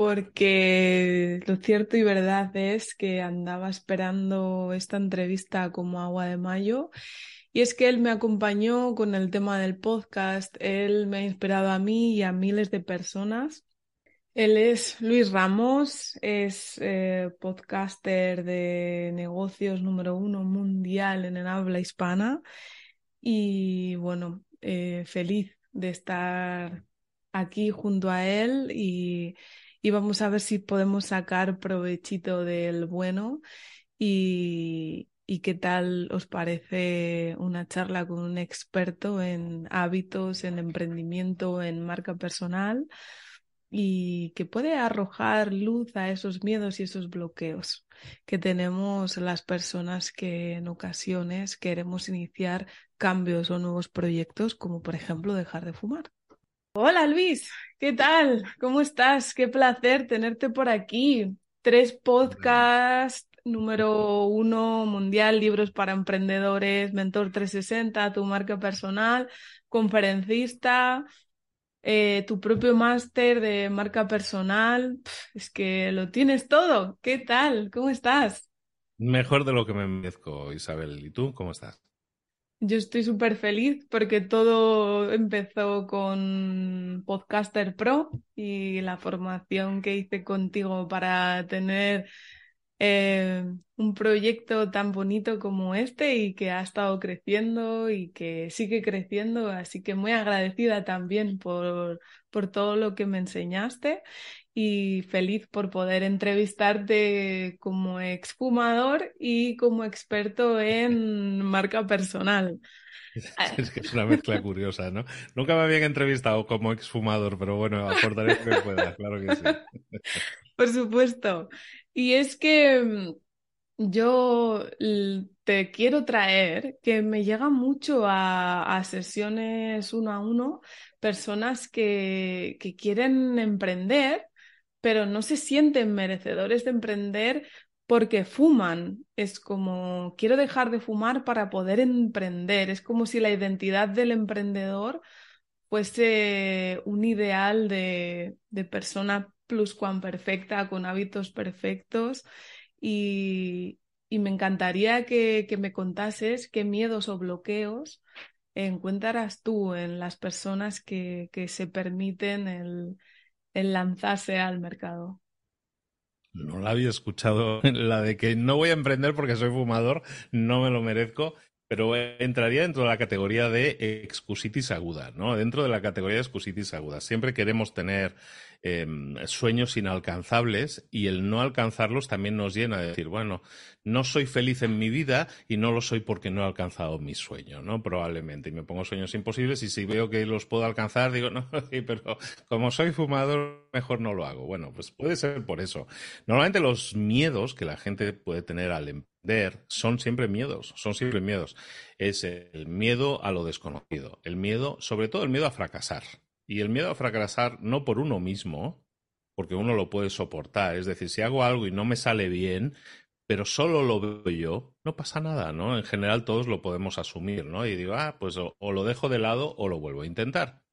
porque lo cierto y verdad es que andaba esperando esta entrevista como agua de mayo. Y es que él me acompañó con el tema del podcast, él me ha inspirado a mí y a miles de personas. Él es Luis Ramos, es eh, podcaster de negocios número uno mundial en el habla hispana y bueno, eh, feliz de estar aquí junto a él y y vamos a ver si podemos sacar provechito del bueno y, qué tal os parece una charla con un experto en hábitos, en emprendimiento, en marca personal y que puede arrojar luz a esos miedos y esos bloqueos que tenemos las personas que en ocasiones queremos iniciar cambios o nuevos proyectos, como por ejemplo dejar de fumar. Hola Luis, ¿qué tal? ¿Cómo estás? Qué placer tenerte por aquí. Tres podcasts, número uno mundial, libros para emprendedores, Mentor 360, tu marca personal, conferencista, eh, tu propio máster de marca personal. es que lo tienes todo. ¿Qué tal? ¿Cómo estás? Mejor de lo que me merezco, Isabel. ¿Y tú cómo estás? Yo estoy súper feliz porque todo empezó con Podcaster Pro y la formación que hice contigo para tener eh, un proyecto tan bonito como este y que ha estado creciendo y que sigue creciendo. Así que muy agradecida también por, por todo lo que me enseñaste y feliz por poder entrevistarte como exfumador y como experto en marca personal. Es que es una mezcla curiosa, ¿no? Nunca me habían entrevistado como exfumador, pero bueno, aportaré lo que pueda, claro que sí. Por supuesto. Y es que mm, yo te quiero traer que me llega mucho a, a sesiones uno a uno personas que, que quieren emprender pero no se sienten merecedores de emprender porque fuman. Es como, quiero dejar de fumar para poder emprender. Es como si la identidad del emprendedor fuese un ideal de, de persona perfecta, con hábitos perfectos. Y, y me encantaría que, que, me contases qué miedos o bloqueos encuentras tú en las personas que, que se permiten el, el lanzarse al mercado. No la había escuchado, la de que no voy a emprender porque soy fumador, no me lo merezco, pero entraría dentro de la categoría de excusitis aguda, ¿no? Dentro de la categoría de excusitis aguda. Siempre queremos tener Em, sueños inalcanzables y el no alcanzarlos también nos llena de decir, bueno, no soy feliz en mi vida y no lo soy porque no he alcanzado mi sueño, ¿no? Probablemente. Y me pongo sueños imposibles y si veo que los puedo alcanzar, digo, no, pero como soy fumador, mejor no lo hago. Bueno, pues puede ser por eso. Normalmente los miedos que la gente puede tener al son siempre miedos, son siempre miedos. Es el miedo a lo desconocido, el miedo, sobre todo el miedo a fracasar. Y el miedo a fracasar no por uno mismo, porque uno lo puede soportar. Es decir, si hago algo y no me sale bien, pero solo lo veo yo, no pasa nada, ¿no? En general todos lo podemos asumir, ¿no? Y digo, ah, pues o, lo dejo de lado o lo vuelvo a intentar.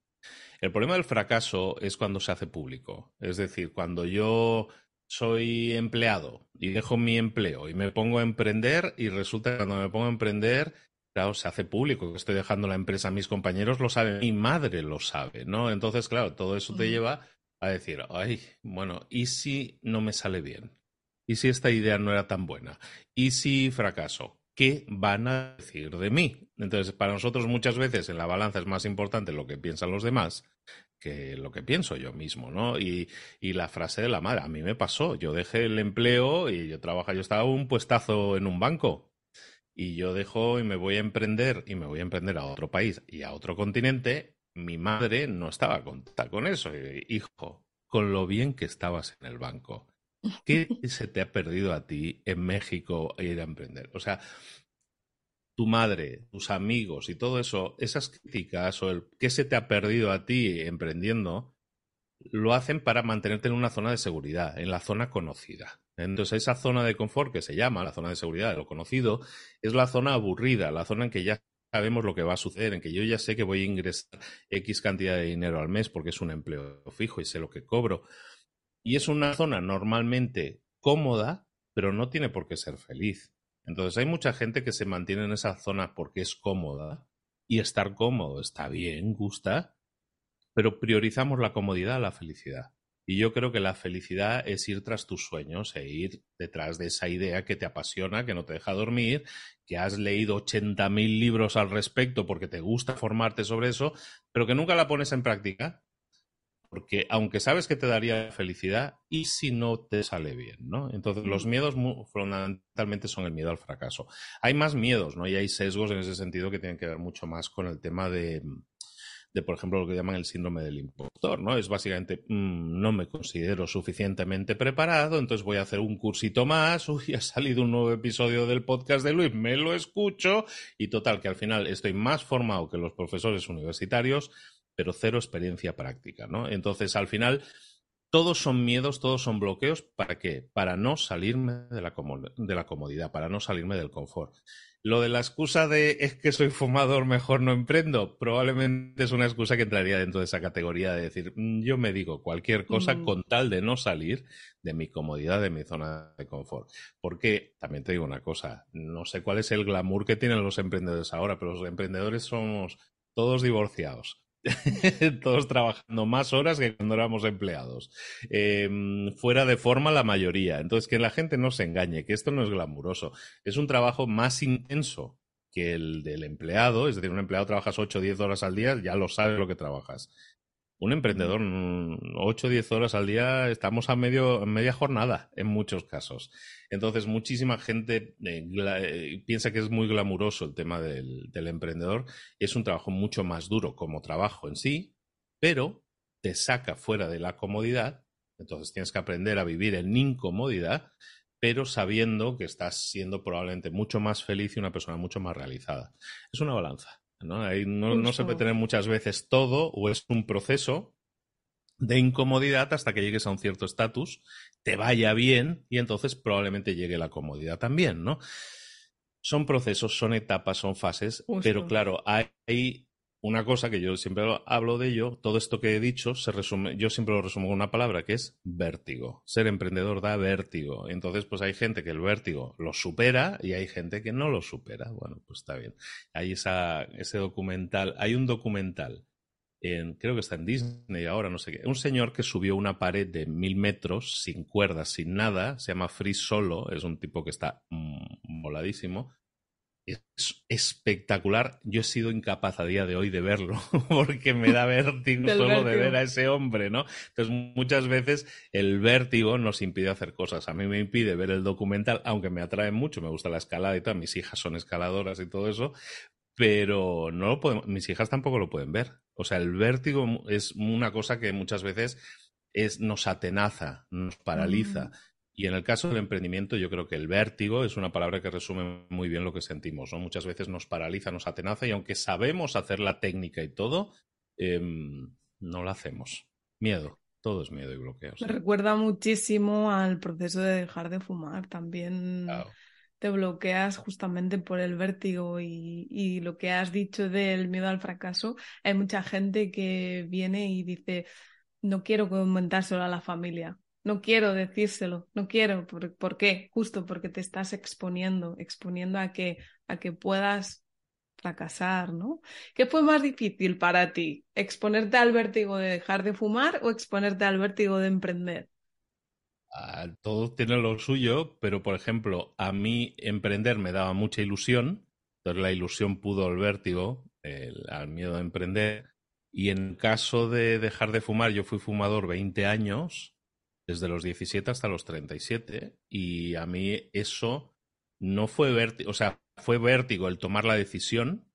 El problema del fracaso es cuando se hace público. Es decir, cuando yo soy empleado y dejo mi empleo y me pongo a emprender y resulta que cuando me pongo a emprender claro, se hace público que estoy dejando la empresa, mis compañeros lo saben, mi madre lo sabe, ¿no? Entonces, claro, todo eso te lleva a decir, ay, bueno, ¿y si no me sale bien? ¿Y si esta idea no era tan buena? ¿Y si fracaso? ¿Qué van a decir de mí? Entonces, para nosotros muchas veces en la balanza es más importante lo que piensan los demás que lo que pienso yo mismo, ¿no? Y, y, la frase de la madre, a mí me pasó, yo dejé el empleo y yo trabajaba, yo estaba un puestazo en un banco y yo dejo y me voy a emprender y me voy a emprender a otro país y a otro continente, mi madre no estaba contenta con eso. Hijo, con lo bien que estabas en el banco. ¿Qué se te ha perdido a ti en México ir a emprender? O sea, tu madre, tus amigos y todo eso, esas críticas o el qué se te ha perdido a ti emprendiendo, lo hacen para mantenerte en una zona de seguridad, en la zona conocida. Entonces, esa zona de confort que se llama la zona de seguridad de lo conocido es la zona aburrida, la zona en que ya sabemos lo que va a suceder, en que yo ya sé que voy a ingresar X cantidad de dinero al mes porque es un empleo fijo y sé lo que cobro. Y es una zona normalmente cómoda, pero no tiene por qué ser feliz. Entonces hay mucha gente que se mantiene en esa zona porque es cómoda y estar cómodo está bien, gusta, pero priorizamos la comodidad a la felicidad. Y yo creo que la felicidad es ir tras tus sueños e ir detrás de esa idea que te apasiona, que no te deja dormir, que has leído 80.000 libros al respecto porque te gusta formarte sobre eso, pero que nunca la pones en práctica porque aunque sabes que te daría felicidad, ¿y si no te sale bien? ¿no? Entonces, los miedos fundamentalmente son el miedo al fracaso. Hay más miedos, ¿no? Y hay sesgos en ese sentido que tienen que ver mucho más con el tema de, de por ejemplo, lo que llaman el síndrome del impostor, ¿no? Es básicamente, mm, no me considero suficientemente preparado, entonces voy a hacer un cursito más, uy, ha salido un nuevo episodio del podcast de Luis, me lo escucho, y total, que al final estoy más formado que los profesores universitarios, pero cero experiencia práctica, ¿no? Entonces, al final, todos son miedos, todos son bloqueos. ¿Para qué? Para no salirme de la, de la comodidad, para no salirme del confort. Lo de la excusa de es que soy fumador, mejor no emprendo, probablemente es una excusa que entraría dentro de esa categoría de decir, mm, yo me digo cualquier cosa mm. con tal de no salir de mi comodidad, de mi zona de confort. Porque, también te digo una cosa, no sé cuál es el glamour que tienen los emprendedores ahora, pero los emprendedores somos todos divorciados todos trabajando más horas que cuando éramos empleados. Em, fuera de forma la mayoría. Entonces, que la gente no se engañe, que esto no es glamuroso. Es un trabajo más intenso que el del empleado. Es decir, un empleado trabajas 8 o 10 horas al día, ya lo sabes lo que trabajas. Un emprendedor, 8 o 10 horas al día, estamos a medio, media jornada en muchos casos. Entonces, muchísima gente eh, eh, piensa que es muy glamuroso el tema del, del, emprendedor. Es un trabajo mucho más duro como trabajo en sí, pero te saca fuera de la comodidad. Entonces, tienes que aprender a vivir en incomodidad, pero sabiendo que estás siendo probablemente mucho más feliz y una persona mucho más realizada. Es una balanza. ¿No? Ahí no, se puede tener muchas veces todo o es un proceso de incomodidad hasta que llegues a un cierto estatus, te vaya bien y entonces probablemente llegue la comodidad también, ¿no? Son procesos, son etapas, son fases, pero claro, hay una cosa que yo siempre hablo de ello, todo esto que he dicho se resume, yo siempre lo resumo con una palabra que es vértigo. Ser emprendedor da vértigo. Entonces, pues hay gente que el vértigo lo supera y hay gente que no lo supera. Bueno, pues está bien. Hay esa, ese documental, hay un documental, en, creo que está en Disney ahora, no sé qué, un señor que subió una pared de mil metros sin cuerdas, sin nada, se llama Free Solo, es un tipo que está moladísimo es espectacular. Yo he sido incapaz a día de hoy de verlo porque me da vértigo solo de ver a ese hombre, ¿no? Entonces, muchas veces el vértigo nos impide hacer cosas. A mí me impide ver el documental, aunque me atrae mucho, me gusta la escalada y tal. Mis hijas son escaladoras y todo eso, pero no lo podemos, mis hijas tampoco lo pueden ver. O sea, el vértigo es una cosa que muchas veces es, nos atenaza, nos paraliza. Mm. Y en el caso del emprendimiento, yo creo que el vértigo es una palabra que resume muy bien lo que sentimos. ¿no? Muchas veces nos paraliza, nos atenaza y aunque sabemos hacer la técnica y todo, em, no lo hacemos. Miedo, todo es miedo y bloqueos. Me recuerda muchísimo al proceso de dejar de fumar. También te bloqueas justamente por el vértigo y, y lo que has dicho del miedo al fracaso. Hay mucha gente que viene y dice, no quiero comentárselo a la familia no quiero decírselo, no quiero. ¿Por, qué? Justo porque te estás exponiendo, exponiendo a que, a que puedas fracasar, ¿no? ¿Qué fue más difícil para ti? ¿Exponerte al vértigo de dejar de fumar o exponerte al vértigo de emprender? Ah, todos tienen lo suyo, pero por ejemplo, a mí emprender me daba mucha ilusión, entonces la ilusión pudo el vértigo, el, al miedo de emprender. Y en caso de dejar de fumar, yo fui fumador 20 años desde los 17 hasta los 37 y a mí eso no fue vértigo, o sea, fue vértigo el tomar la decisión,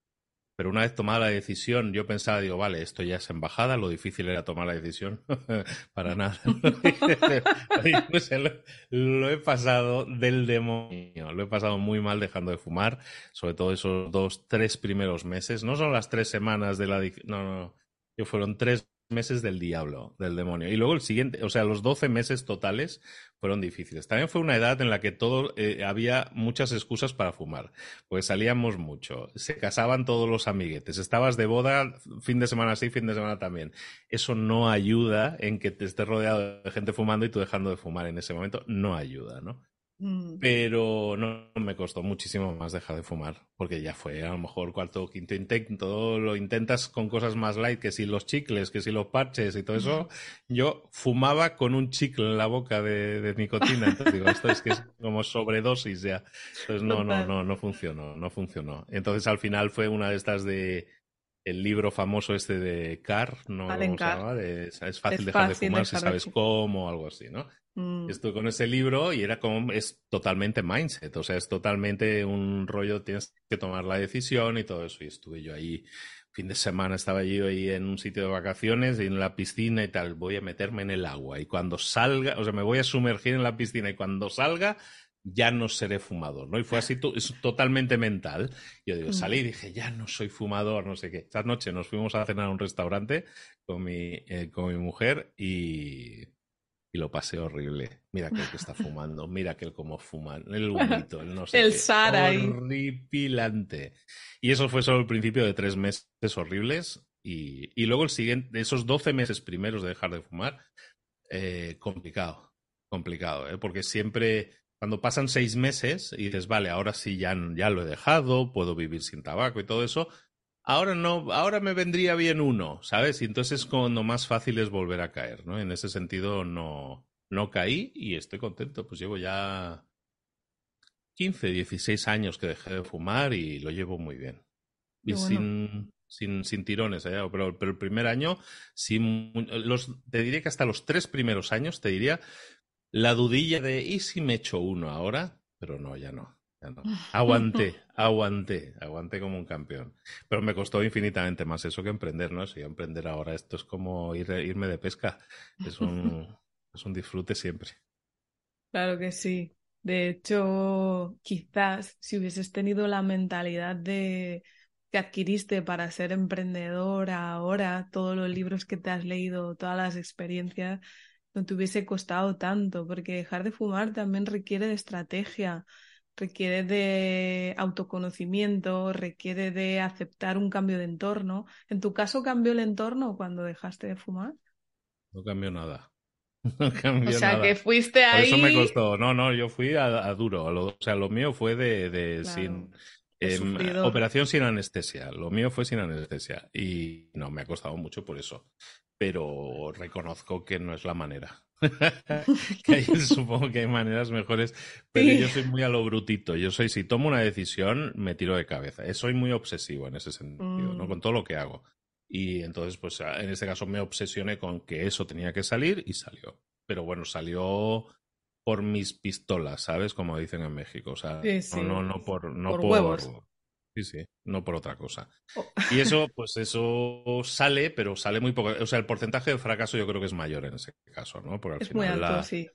pero una vez tomada la decisión, yo pensaba, digo, vale, esto ya es embajada, lo difícil era tomar la decisión. Para nada. lo, he pasado del demonio. Lo he pasado muy mal dejando de fumar, sobre todo esos dos, tres primeros meses. No son las tres semanas de la no, no, no. Fueron tres meses del diablo, del demonio. Y luego el siguiente, o sea, los 12 meses totales fueron difíciles. También fue una edad en la que todo eh, había muchas excusas para fumar, pues salíamos mucho, se casaban todos los amiguetes, estabas de boda fin de semana sí, fin de semana también. Eso no ayuda en que te estés rodeado de gente fumando y tú dejando de fumar en ese momento, no ayuda, ¿no? Mm. Pero no me costó muchísimo más dejar de fumar, porque ya fue a lo mejor cuarto o quinto intento, lo intentas con cosas más light, que si los chicles, que si los parches y todo eso. Yo fumaba con un chicle en la boca de, nicotina, entonces digo, esto es que es como sobredosis ya. Entonces no, no, no, no funcionó, no funcionó. Entonces al final fue una de estas de el libro famoso este de Carr, ¿no? ¿Cómo se llama? es fácil dejar de fumar si sabes cómo o algo así, ¿no? Mm. Estoy con ese libro y era como, es totalmente mindset, o sea, es totalmente un rollo, tienes que tomar la decisión y todo eso. Y estuve yo ahí, fin de semana estaba yo ahí en un sitio de vacaciones, en la piscina y tal, voy a meterme en el agua y cuando salga, o sea, me voy a sumergir en la piscina y cuando salga ya no seré fumador, ¿no? Y fue así, es totalmente mental. Yo digo, salí y dije, ya no soy fumador, no sé qué. Esta noche nos fuimos a cenar a un restaurante con mi, eh, con mi mujer y y lo pasé horrible. Mira aquel que está fumando, mira aquel como fuma, el humito, el no sé. el Sara Horripilante. Y eso fue solo el principio de tres meses horribles. Y, y luego el siguiente, esos 12 meses primeros de dejar de fumar, eh, complicado, complicado, ¿eh? porque siempre, cuando pasan seis meses y dices, vale, ahora sí ya, ya lo he dejado, puedo vivir sin tabaco y todo eso, ahora no, ahora me vendría bien uno, ¿sabes? Y entonces cuando más fácil es volver a caer, ¿no? En ese sentido no, no caí y estoy contento, pues llevo ya 15, 16 años que dejé de fumar y lo llevo muy bien. Y sin, sin, sin, tirones, ¿eh? pero, pero, el primer año, sí, los, te diría que hasta los tres primeros años, te diría la dudilla de, ¿y si me echo uno ahora? Pero no, ya no. Aguanté, aguanté, aguanté como un campeón. Pero me costó infinitamente más eso que emprender, ¿no? Si emprender ahora esto es como ir, irme de pesca. Es un, es un disfrute siempre. Claro que sí. De hecho, quizás si hubieses tenido la mentalidad de que adquiriste para ser emprendedor ahora, todos los libros que te has leído, todas las experiencias, no te hubiese costado tanto, porque dejar de fumar también requiere de estrategia requiere de autoconocimiento, requiere de aceptar un cambio de entorno. ¿En tu caso cambió el entorno cuando dejaste de fumar? No cambió nada. No cambió o sea, que fuiste ahí. Por eso me costó. No, no, yo fui a, duro. o sea, lo mío fue de, de sin. Em, operación sin anestesia. Lo mío fue sin anestesia. Y no, me ha costado mucho por eso. Pero reconozco que no es la manera. que supongo que hay maneras mejores, pero yo soy muy a lo brutito. Yo soy, si tomo una decisión, me tiro de cabeza. Eh, soy muy obsesivo en ese sentido, ¿no? Mm. Con todo lo que hago. Y entonces, pues en este caso me obsesioné con que eso tenía que salir y salió. Pero bueno, salió por mis pistolas, ¿sabes? Como dicen en México. O sea, No, no, por, no por, huevos. Sí, sí, no por otra cosa. Oh. Y eso, pues eso sale, pero sale muy poco. O sea, el porcentaje de fracaso yo creo que es mayor en ese caso, ¿no? Porque al es muy alto, la, sí.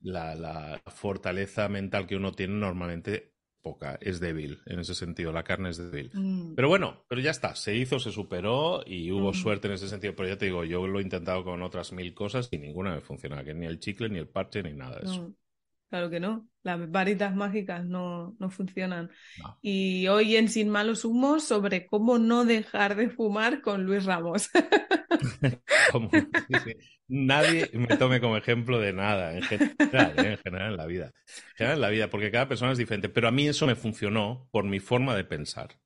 La, fortaleza mental que uno tiene normalmente poca, es débil en ese sentido, la carne es débil. Mm. Pero bueno, pero ya está, se hizo, se superó y hubo mm. suerte en ese sentido. Pero ya te digo, yo lo he intentado con otras mil cosas y ninguna me funciona, que ni el chicle, ni el parche, ni nada de eso. Claro que no. Las varitas mágicas no, no funcionan. Y hoy en Sin Malos Humos sobre cómo no dejar de fumar con Luis Ramos. Nadie me tome como ejemplo de nada, en general, ¿eh? en general en la vida. En general en la vida, porque cada persona es diferente. Pero a mí eso me funcionó por mi forma de pensar.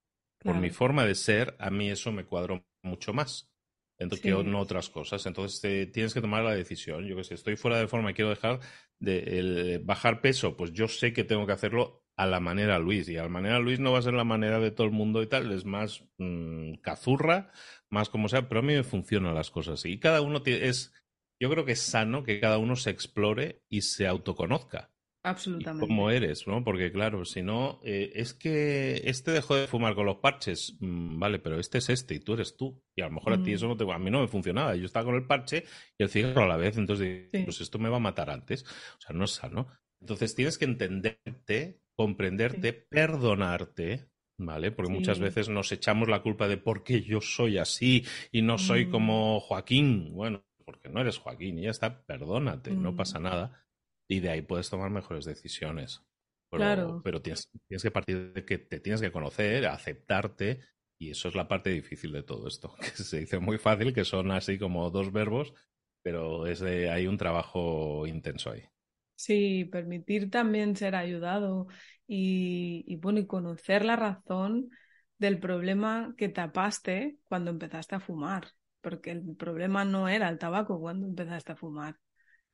Por mi forma de ser, a mí eso me cuadró mucho más. Entonces, que no otras cosas. Entonces, tienes que tomar la decisión. Yo que sé, estoy fuera de forma y quiero dejar de bajar peso, pues yo sé que tengo que hacerlo a la manera Luis. Y a la manera Luis no va a ser la manera de todo el mundo y tal, es más mm, cazurra, más como sea, pero a mí me funcionan las cosas. Y cada uno es, yo creo que es sano que cada uno se explore y se autoconozca. Absolutamente. cómo eres, ¿no? Porque claro, si no, eh, es que este dejó de fumar con los parches, mm, vale, pero este es este y tú eres tú. Y a lo mejor a ti Mm, eso no te, a mí no me funcionaba. Yo estaba con el parche y el cigarro a la vez, entonces sí. pues esto me va a matar antes. O sea, no es sano. Entonces tienes que entenderte, Sí. comprenderte, perdonarte, ¿vale? Porque muchas Sí. veces nos echamos la culpa de por qué yo soy así y no soy Mm, como Joaquín. Bueno, porque no eres Joaquín y ya está, perdónate, no mm, pasa nada. Y de ahí puedes tomar mejores decisiones. Pero, claro. pero tienes, tienes que partir de que te tienes que conocer, aceptarte, y eso es la parte difícil de todo esto, que se dice muy fácil, que son así como dos verbos, pero es de- hay un trabajo intenso ahí. Sí, permitir también ser ayudado y, y bueno, y conocer la razón del problema que tapaste cuando empezaste a fumar, porque el problema no era el tabaco cuando empezaste a fumar,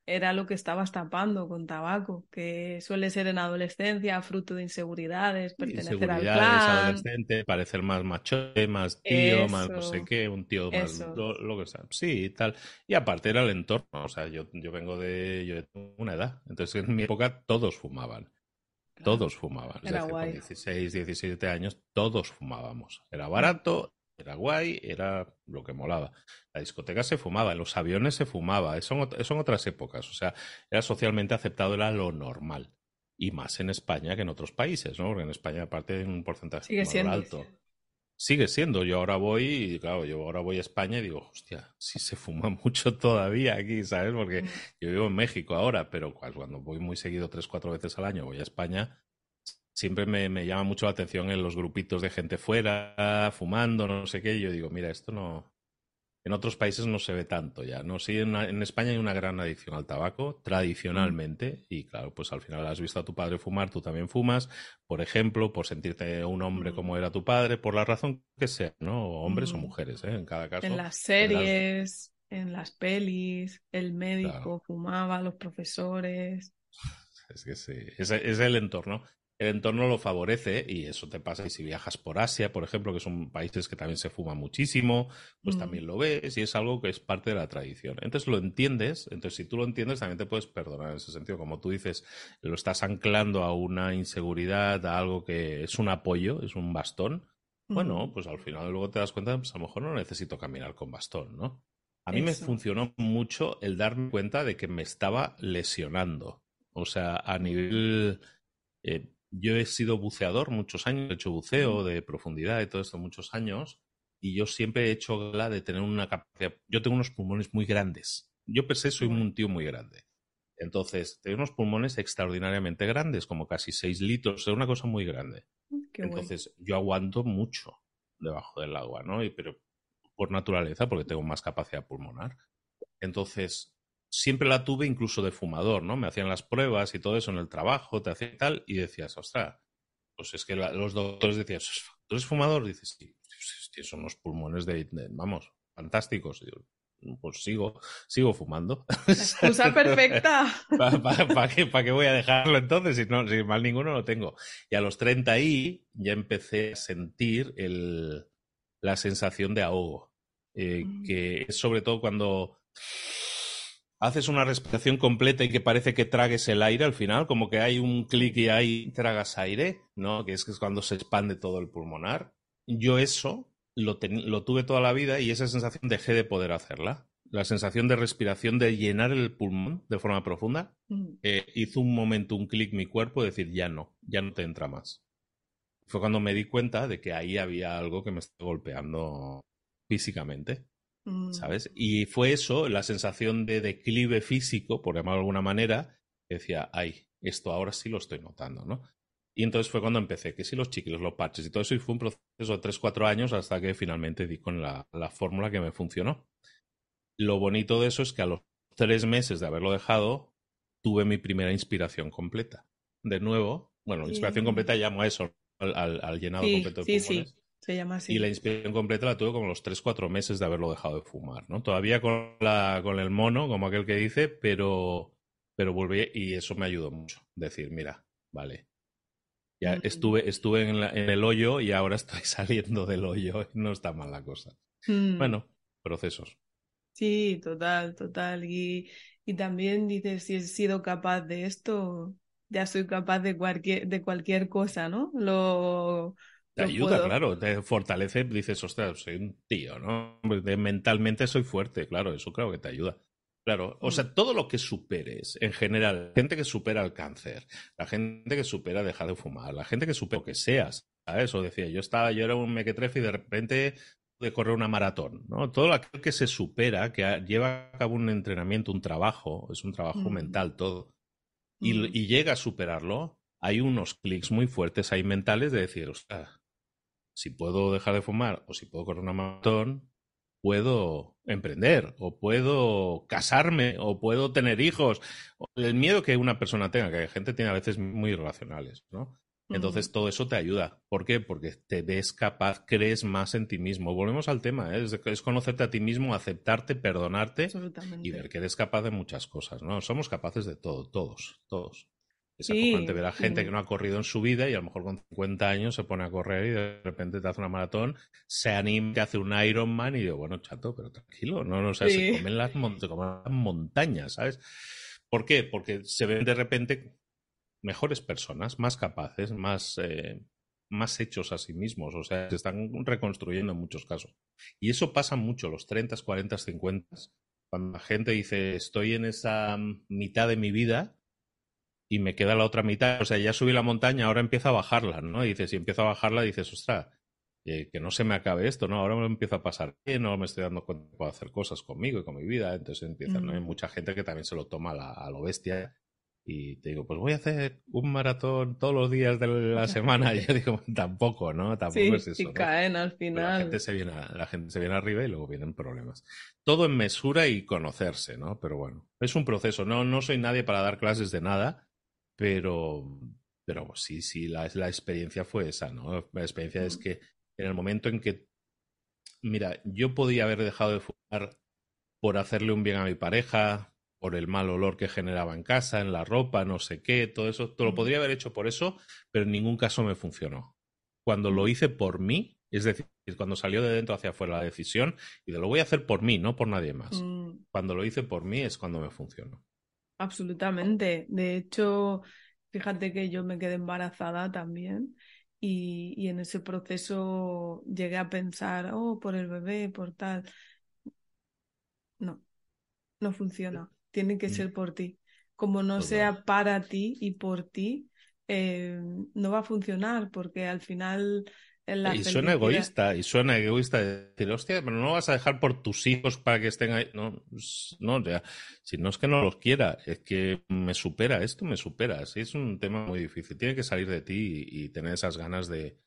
era lo que estabas tapando con tabaco, que suele ser en adolescencia fruto de inseguridades, pertenecer al Inseguridades, clan, adolescente, parecer más machote, más tío, más no sé qué, un tío más lo, lo que sea. Sí, y tal. Y aparte era el entorno, o sea, yo, yo vengo de, yo tengo una edad, entonces en mi época todos fumaban. Todos fumaban, es decir, con guay. 16, 17 años, todos fumábamos. Era barato, era guay, era lo que molaba. La discoteca se fumaba, en los aviones se fumaba, son, son otras épocas, o sea, era socialmente aceptado, era lo normal. Y más en España que en otros países, ¿no? Porque en España, aparte, hay un porcentaje Sigue siendo. alto. Sigue siendo, yo ahora voy, y claro, yo ahora voy a España y digo, hostia, si se fuma mucho todavía aquí, ¿sabes? Porque Mm, yo vivo en México ahora, pero cu- cuando voy muy seguido, tres, cuatro veces al año, voy a España, siempre me, me llama mucho la atención en los grupitos de gente fuera, fumando, no sé qué, y yo digo, mira, esto no... En otros países no se ve tanto ya, ¿no? Sí, en, en España hay una gran adicción al tabaco, tradicionalmente, y claro, pues al final has visto a tu padre fumar, tú también fumas, por ejemplo, por sentirte un hombre como era tu padre, por la razón que sea, ¿no? Hombres o mujeres, ¿eh? En cada En caso las tendrás... series, en las pelis, el Claro. médico fumaba, los profesores. Es que sí, es, es el entorno. El entorno lo favorece y eso te pasa. Y si viajas por Asia, por ejemplo, que son países que también se fuma muchísimo, pues Mm, también lo ves y es algo que es parte de la tradición. Entonces lo entiendes, entonces si tú lo entiendes también te puedes perdonar en ese sentido. Como tú dices, lo estás anclando a una inseguridad, a algo que es un apoyo, es un bastón. Bueno, pues al final luego te das cuenta, pues a lo mejor no necesito caminar con bastón, ¿no? A mí me funcionó mucho el darme cuenta de que me estaba lesionando. O sea, a nivel... eh, yo he sido buceador muchos años, he hecho Mm, buceo de profundidad y todo esto muchos años, y yo siempre he hecho gala de tener una capacidad... Yo tengo unos pulmones muy grandes. Yo Qué soy un tío muy grande. Entonces, tengo unos pulmones extraordinariamente grandes, como casi 6 litros, es una cosa muy grande. Qué guay. Entonces, yo aguanto mucho debajo del agua, ¿no? Y, pero por naturaleza, porque tengo más capacidad pulmonar. Entonces, siempre la tuve incluso de fumador, ¿no? Me hacían las pruebas y todo eso en el trabajo, te hacían tal, y decías, ostras, pues es que la- los doctores decían, ¿tú eres fumador? Dices, sí, que son unos pulmones de, de- vamos, fantásticos. Y yo, pues sigo, sigo fumando. La excusa perfecta. ¿Para qué, pa qué voy a dejarlo entonces? Si, no, si mal ninguno lo tengo. Y a los 30 ahí ya empecé a sentir el, la sensación de ahogo, eh, Mm, que es sobre todo cuando haces una respiración completa y que parece que tragues el aire al final, como que hay un clic y ahí tragas aire, ¿no? Que es, que es cuando se expande todo el pulmonar. Yo eso lo, tuve toda la vida y esa sensación dejé de poder hacerla. La sensación de respiración, de llenar el pulmón de forma profunda, mm, eh, hizo un momento, un clic mi cuerpo, de decir, ya no, ya no te entra más. Fue cuando me di cuenta de que ahí había algo que me estaba golpeando físicamente, mm, ¿sabes? Y fue eso, la sensación de declive físico, por llamarlo de alguna manera, que decía, ay, esto ahora sí lo estoy notando, ¿no? Y entonces fue cuando empecé, que sí, los chicles, los parches y todo eso, y fue un proceso de 3-4 años hasta que finalmente di con la, la fórmula que me funcionó. Lo bonito de eso es que a los tres meses de haberlo dejado, tuve mi primera inspiración completa. De nuevo, bueno, inspiración completa llamo a eso, al, al- al llenado Sí, completo de sí, sí. pulmones. Se llama Y la así. inspiración completa la tuve como los 3-4 meses de haberlo dejado de fumar, ¿no? Todavía con, la, con el mono, como aquel que dice, pero, pero volví y eso me ayudó mucho. Decir, mira, vale, ya Mm, estuve, estuve en, la- en el hoyo y ahora estoy saliendo del hoyo. No está mal la cosa. mm. Bueno, procesos. Sí, total, total. Y, y también dices, si he sido capaz de esto, ya soy capaz de cualquier, de cualquier cosa, ¿no? Lo, te ayuda, claro, te fortalece, dices, ostras, soy un tío, ¿no? mentalmente soy fuerte, claro, eso creo que te ayuda. Claro, o sea, mm. todo lo que superes, en general, gente que supera el cáncer, la gente que supera dejar de fumar, la gente que supera lo que seas, ¿sabes? O decía, yo estaba, yo era un mequetrefe y de repente de correr una maratón, ¿no? Todo lo que se supera, que lleva a cabo un entrenamiento, un trabajo, es un trabajo mm. mental todo, y, mm. y, llega a superarlo, hay unos clics muy fuertes ahí mentales de decir, o sea, si puedo dejar de fumar o si puedo correr una maratón, puedo emprender o puedo casarme o puedo tener hijos. El miedo que una persona tenga, que hay gente tiene a veces muy irracionales, ¿no? Entonces todo eso te ayuda. ¿Por qué? Porque te ves capaz, crees más en ti mismo. Volvemos al tema, ¿eh? es, conocerte a ti mismo, aceptarte, perdonarte y ver que eres capaz de muchas cosas, ¿no? Somos capaces de todo, todos, todos. Es sí, ver a gente que no ha corrido en su vida y a lo mejor con 50 años se pone a correr y de repente te hace una maratón, se anima, te hace un Ironman y digo, bueno, chato, pero tranquilo, no, no, o sea, se, comen las, montañas, ¿sabes? ¿Por qué? Porque se ven de repente mejores personas, más capaces, más, eh, más hechos a sí mismos, o sea, se están reconstruyendo en muchos casos. Y eso pasa mucho, los 30, 40, 50, cuando la gente dice, estoy en esa mitad de mi vida, y me queda la otra mitad. O sea, ya subí la montaña, ahora empiezo a bajarla, ¿no? Y dices, si empiezo a bajarla, dices, ostras, eh, que no se me acabe esto, ¿no? Ahora me empiezo a pasar bien, no me estoy dando cuenta que puedo hacer cosas conmigo y con mi vida. Entonces empieza, ¿no? Hay mm. mucha gente que también se lo toma a, lo bestia. Y te digo, pues voy a hacer un maratón todos los días de la semana. Y yo digo, tampoco, ¿no? Tampoco es eso. Y caen al final. la gente, se viene, la gente se viene arriba y luego vienen problemas. Todo en mesura y conocerse, ¿no? Pero bueno, es un proceso. No, no soy nadie para dar clases de nada pero, pero sí, sí, la, la experiencia fue esa, ¿no? La experiencia es que en el momento en que, mira, yo podía haber dejado de fumar por hacerle un bien a mi pareja, por el mal olor que generaba en casa, en la ropa, no sé qué, todo eso, todo lo podría haber hecho por eso, pero en ningún caso me funcionó. Cuando lo hice por mí, es decir, cuando salió de dentro hacia afuera la decisión, y de lo voy a hacer por mí, no por nadie más. Mm. Cuando lo hice por mí es cuando me funcionó. Absolutamente. De hecho, fíjate que yo me quedé embarazada también y, en ese proceso llegué a pensar, oh, por el bebé, por tal. No, no funciona. Tiene que mm. ser por ti. Como no sea para ti y por ti, eh, no va a funcionar porque al final y suena egoísta, y suena egoísta decir, hostia, pero no vas a dejar por tus hijos para que estén ahí. No, no, si no es que no los quiera, es que me supera, esto me supera. Sí, es un tema muy difícil. Tiene que salir de ti y, tener esas ganas de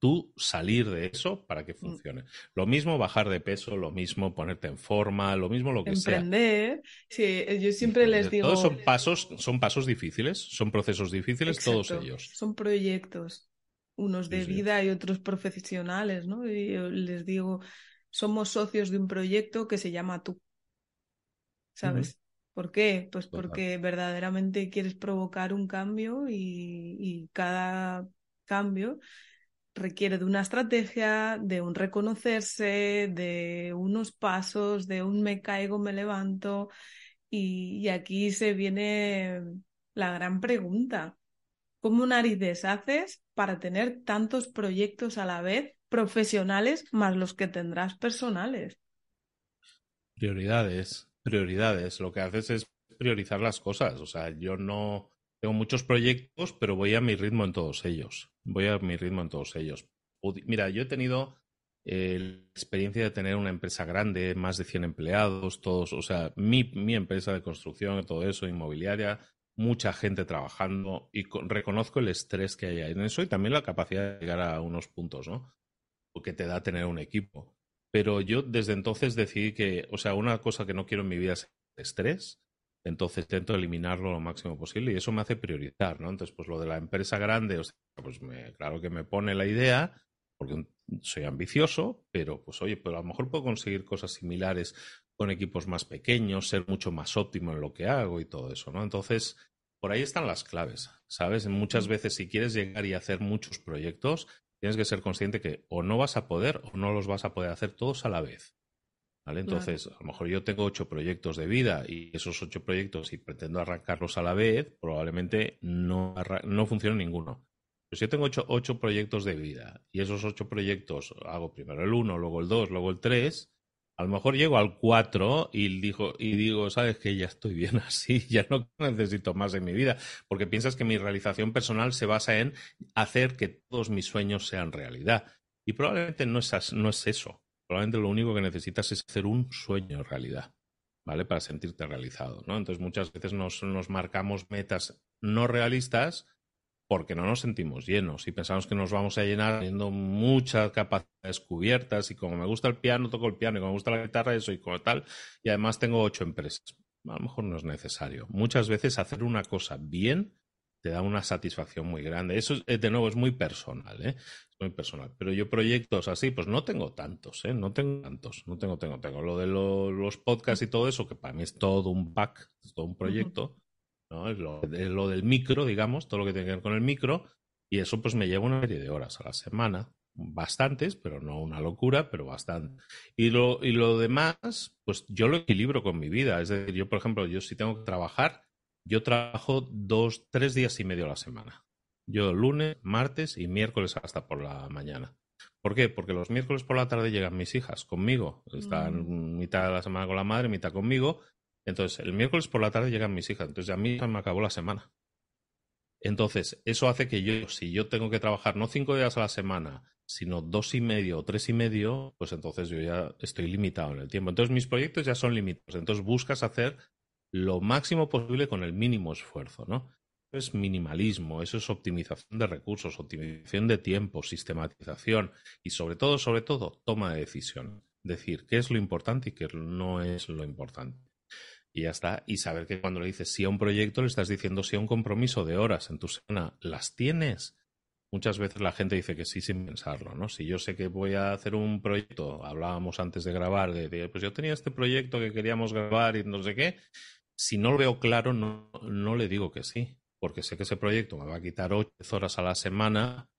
tú salir de eso para que mm. funcione. Lo mismo bajar de peso, lo mismo ponerte en forma, lo mismo lo que sea. Emprender, sí, yo siempre les digo. Todos son pasos, son pasos difíciles, son procesos difíciles, todos ellos. Son proyectos unos de vida y otros profesionales, ¿no? Y yo les digo, somos socios de un proyecto que se llama tú. ¿Sabes? ¿Por qué? Pues porque verdaderamente quieres provocar un cambio y, cada cambio requiere de una estrategia, de un reconocerse, de unos pasos, de un me caigo, me levanto. y aquí se viene la gran pregunta. ¿Cómo narices haces para tener tantos proyectos a la vez profesionales más los que tendrás personales? Prioridades, prioridades. Lo que haces es priorizar las cosas. O sea, yo no tengo muchos proyectos, pero voy a mi ritmo en todos ellos. Voy a mi ritmo en todos ellos. Mira, yo he tenido eh, la experiencia de tener una empresa grande, más de 100 empleados, todos, o sea, mi, mi empresa de construcción, todo eso, inmobiliaria, mucha gente trabajando y reconozco el estrés que hay en eso y también la capacidad de llegar a unos puntos, ¿no? Que te da tener un equipo. Pero yo desde entonces decidí que, o sea, una cosa que no quiero en mi vida es el estrés, entonces intento eliminarlo lo máximo posible y eso me hace priorizar, ¿no? Entonces, pues lo de la empresa grande, o sea, pues me, claro que me pone la idea, porque soy ambicioso, pero pues oye, pero a lo mejor puedo conseguir cosas similares con equipos más pequeños, ser mucho más óptimo en lo que hago y todo eso, ¿no? Entonces, por ahí están las claves, ¿sabes? Muchas veces si quieres llegar y hacer muchos proyectos, tienes que ser consciente que o no vas a poder o no los vas a poder hacer todos a la vez. ¿Vale? Entonces, a lo mejor yo tengo ocho proyectos de vida y esos ocho proyectos, si pretendo arrancarlos a la vez, probablemente no, no funcione ninguno. Pues yo tengo ocho, ocho, proyectos de vida y esos ocho proyectos hago primero el uno, luego el dos, luego el tres, a lo mejor llego al cuatro y digo, y digo, sabes que ya estoy bien así, ya no necesito más en mi vida, porque piensas que mi realización personal se basa en hacer que todos mis sueños sean realidad. Y probablemente no es, no es eso probablemente lo único que necesitas es hacer un sueño realidad, ¿vale? Para sentirte realizado, ¿no? Entonces muchas veces nos, nos marcamos metas no realistas porque no nos sentimos llenos y pensamos que nos vamos a llenar teniendo muchas capacidades cubiertas y como me gusta el piano, toco el piano y como me gusta la guitarra, eso y como tal, y además tengo ocho empresas. A lo mejor no es necesario. Muchas veces hacer una cosa bien te da una satisfacción muy grande. Eso, eh, de nuevo, es muy personal, ¿eh? Es muy personal. Pero yo proyectos así, pues no tengo tantos, ¿eh? No tengo tantos. No tengo, tengo, tengo. Lo de los podcasts y todo eso, que para mí es todo un pack, es todo un proyecto. ¿No? Es lo, lo, del micro, digamos, todo lo que tiene que ver con el micro. Y eso pues me lleva una serie de horas a la semana. Bastantes, pero no una locura, pero bastante. Y lo, y lo demás, pues yo lo equilibro con mi vida. Es decir, yo, por ejemplo, yo si tengo que trabajar, yo trabajo dos, tres días y medio a la semana. Yo lunes, martes y miércoles hasta por la mañana. ¿Por qué? Porque los miércoles por la tarde llegan mis hijas conmigo. Están mm. mitad de la semana con la madre, mitad conmigo. Entonces, el miércoles por la tarde llegan mis hijas. Entonces, a mí me acabó la semana. Entonces, eso hace que yo, si yo tengo que trabajar no cinco días a la semana, sino dos y medio o tres y medio, pues entonces yo ya estoy limitado en el tiempo. Entonces, mis proyectos ya son limitados. Entonces, buscas hacer lo máximo posible con el mínimo esfuerzo, ¿no? es minimalismo, eso es optimización de recursos, optimización de tiempo, sistematización y sobre todo, sobre todo, toma de decisión. Decir qué es lo importante y qué no es lo importante. Y ya está. Y saber que cuando le dices sí a un proyecto, le estás diciendo sí a un compromiso de horas en tu semana. ¿Las tienes? Muchas veces la gente dice que sí sin pensarlo, ¿no? Si yo sé que voy a hacer un proyecto, hablábamos antes de grabar, de pues yo tenía este proyecto que queríamos grabar y no sé qué, si no lo veo claro, no, no le digo que sí, porque sé que ese proyecto me va a quitar ocho horas a la semana,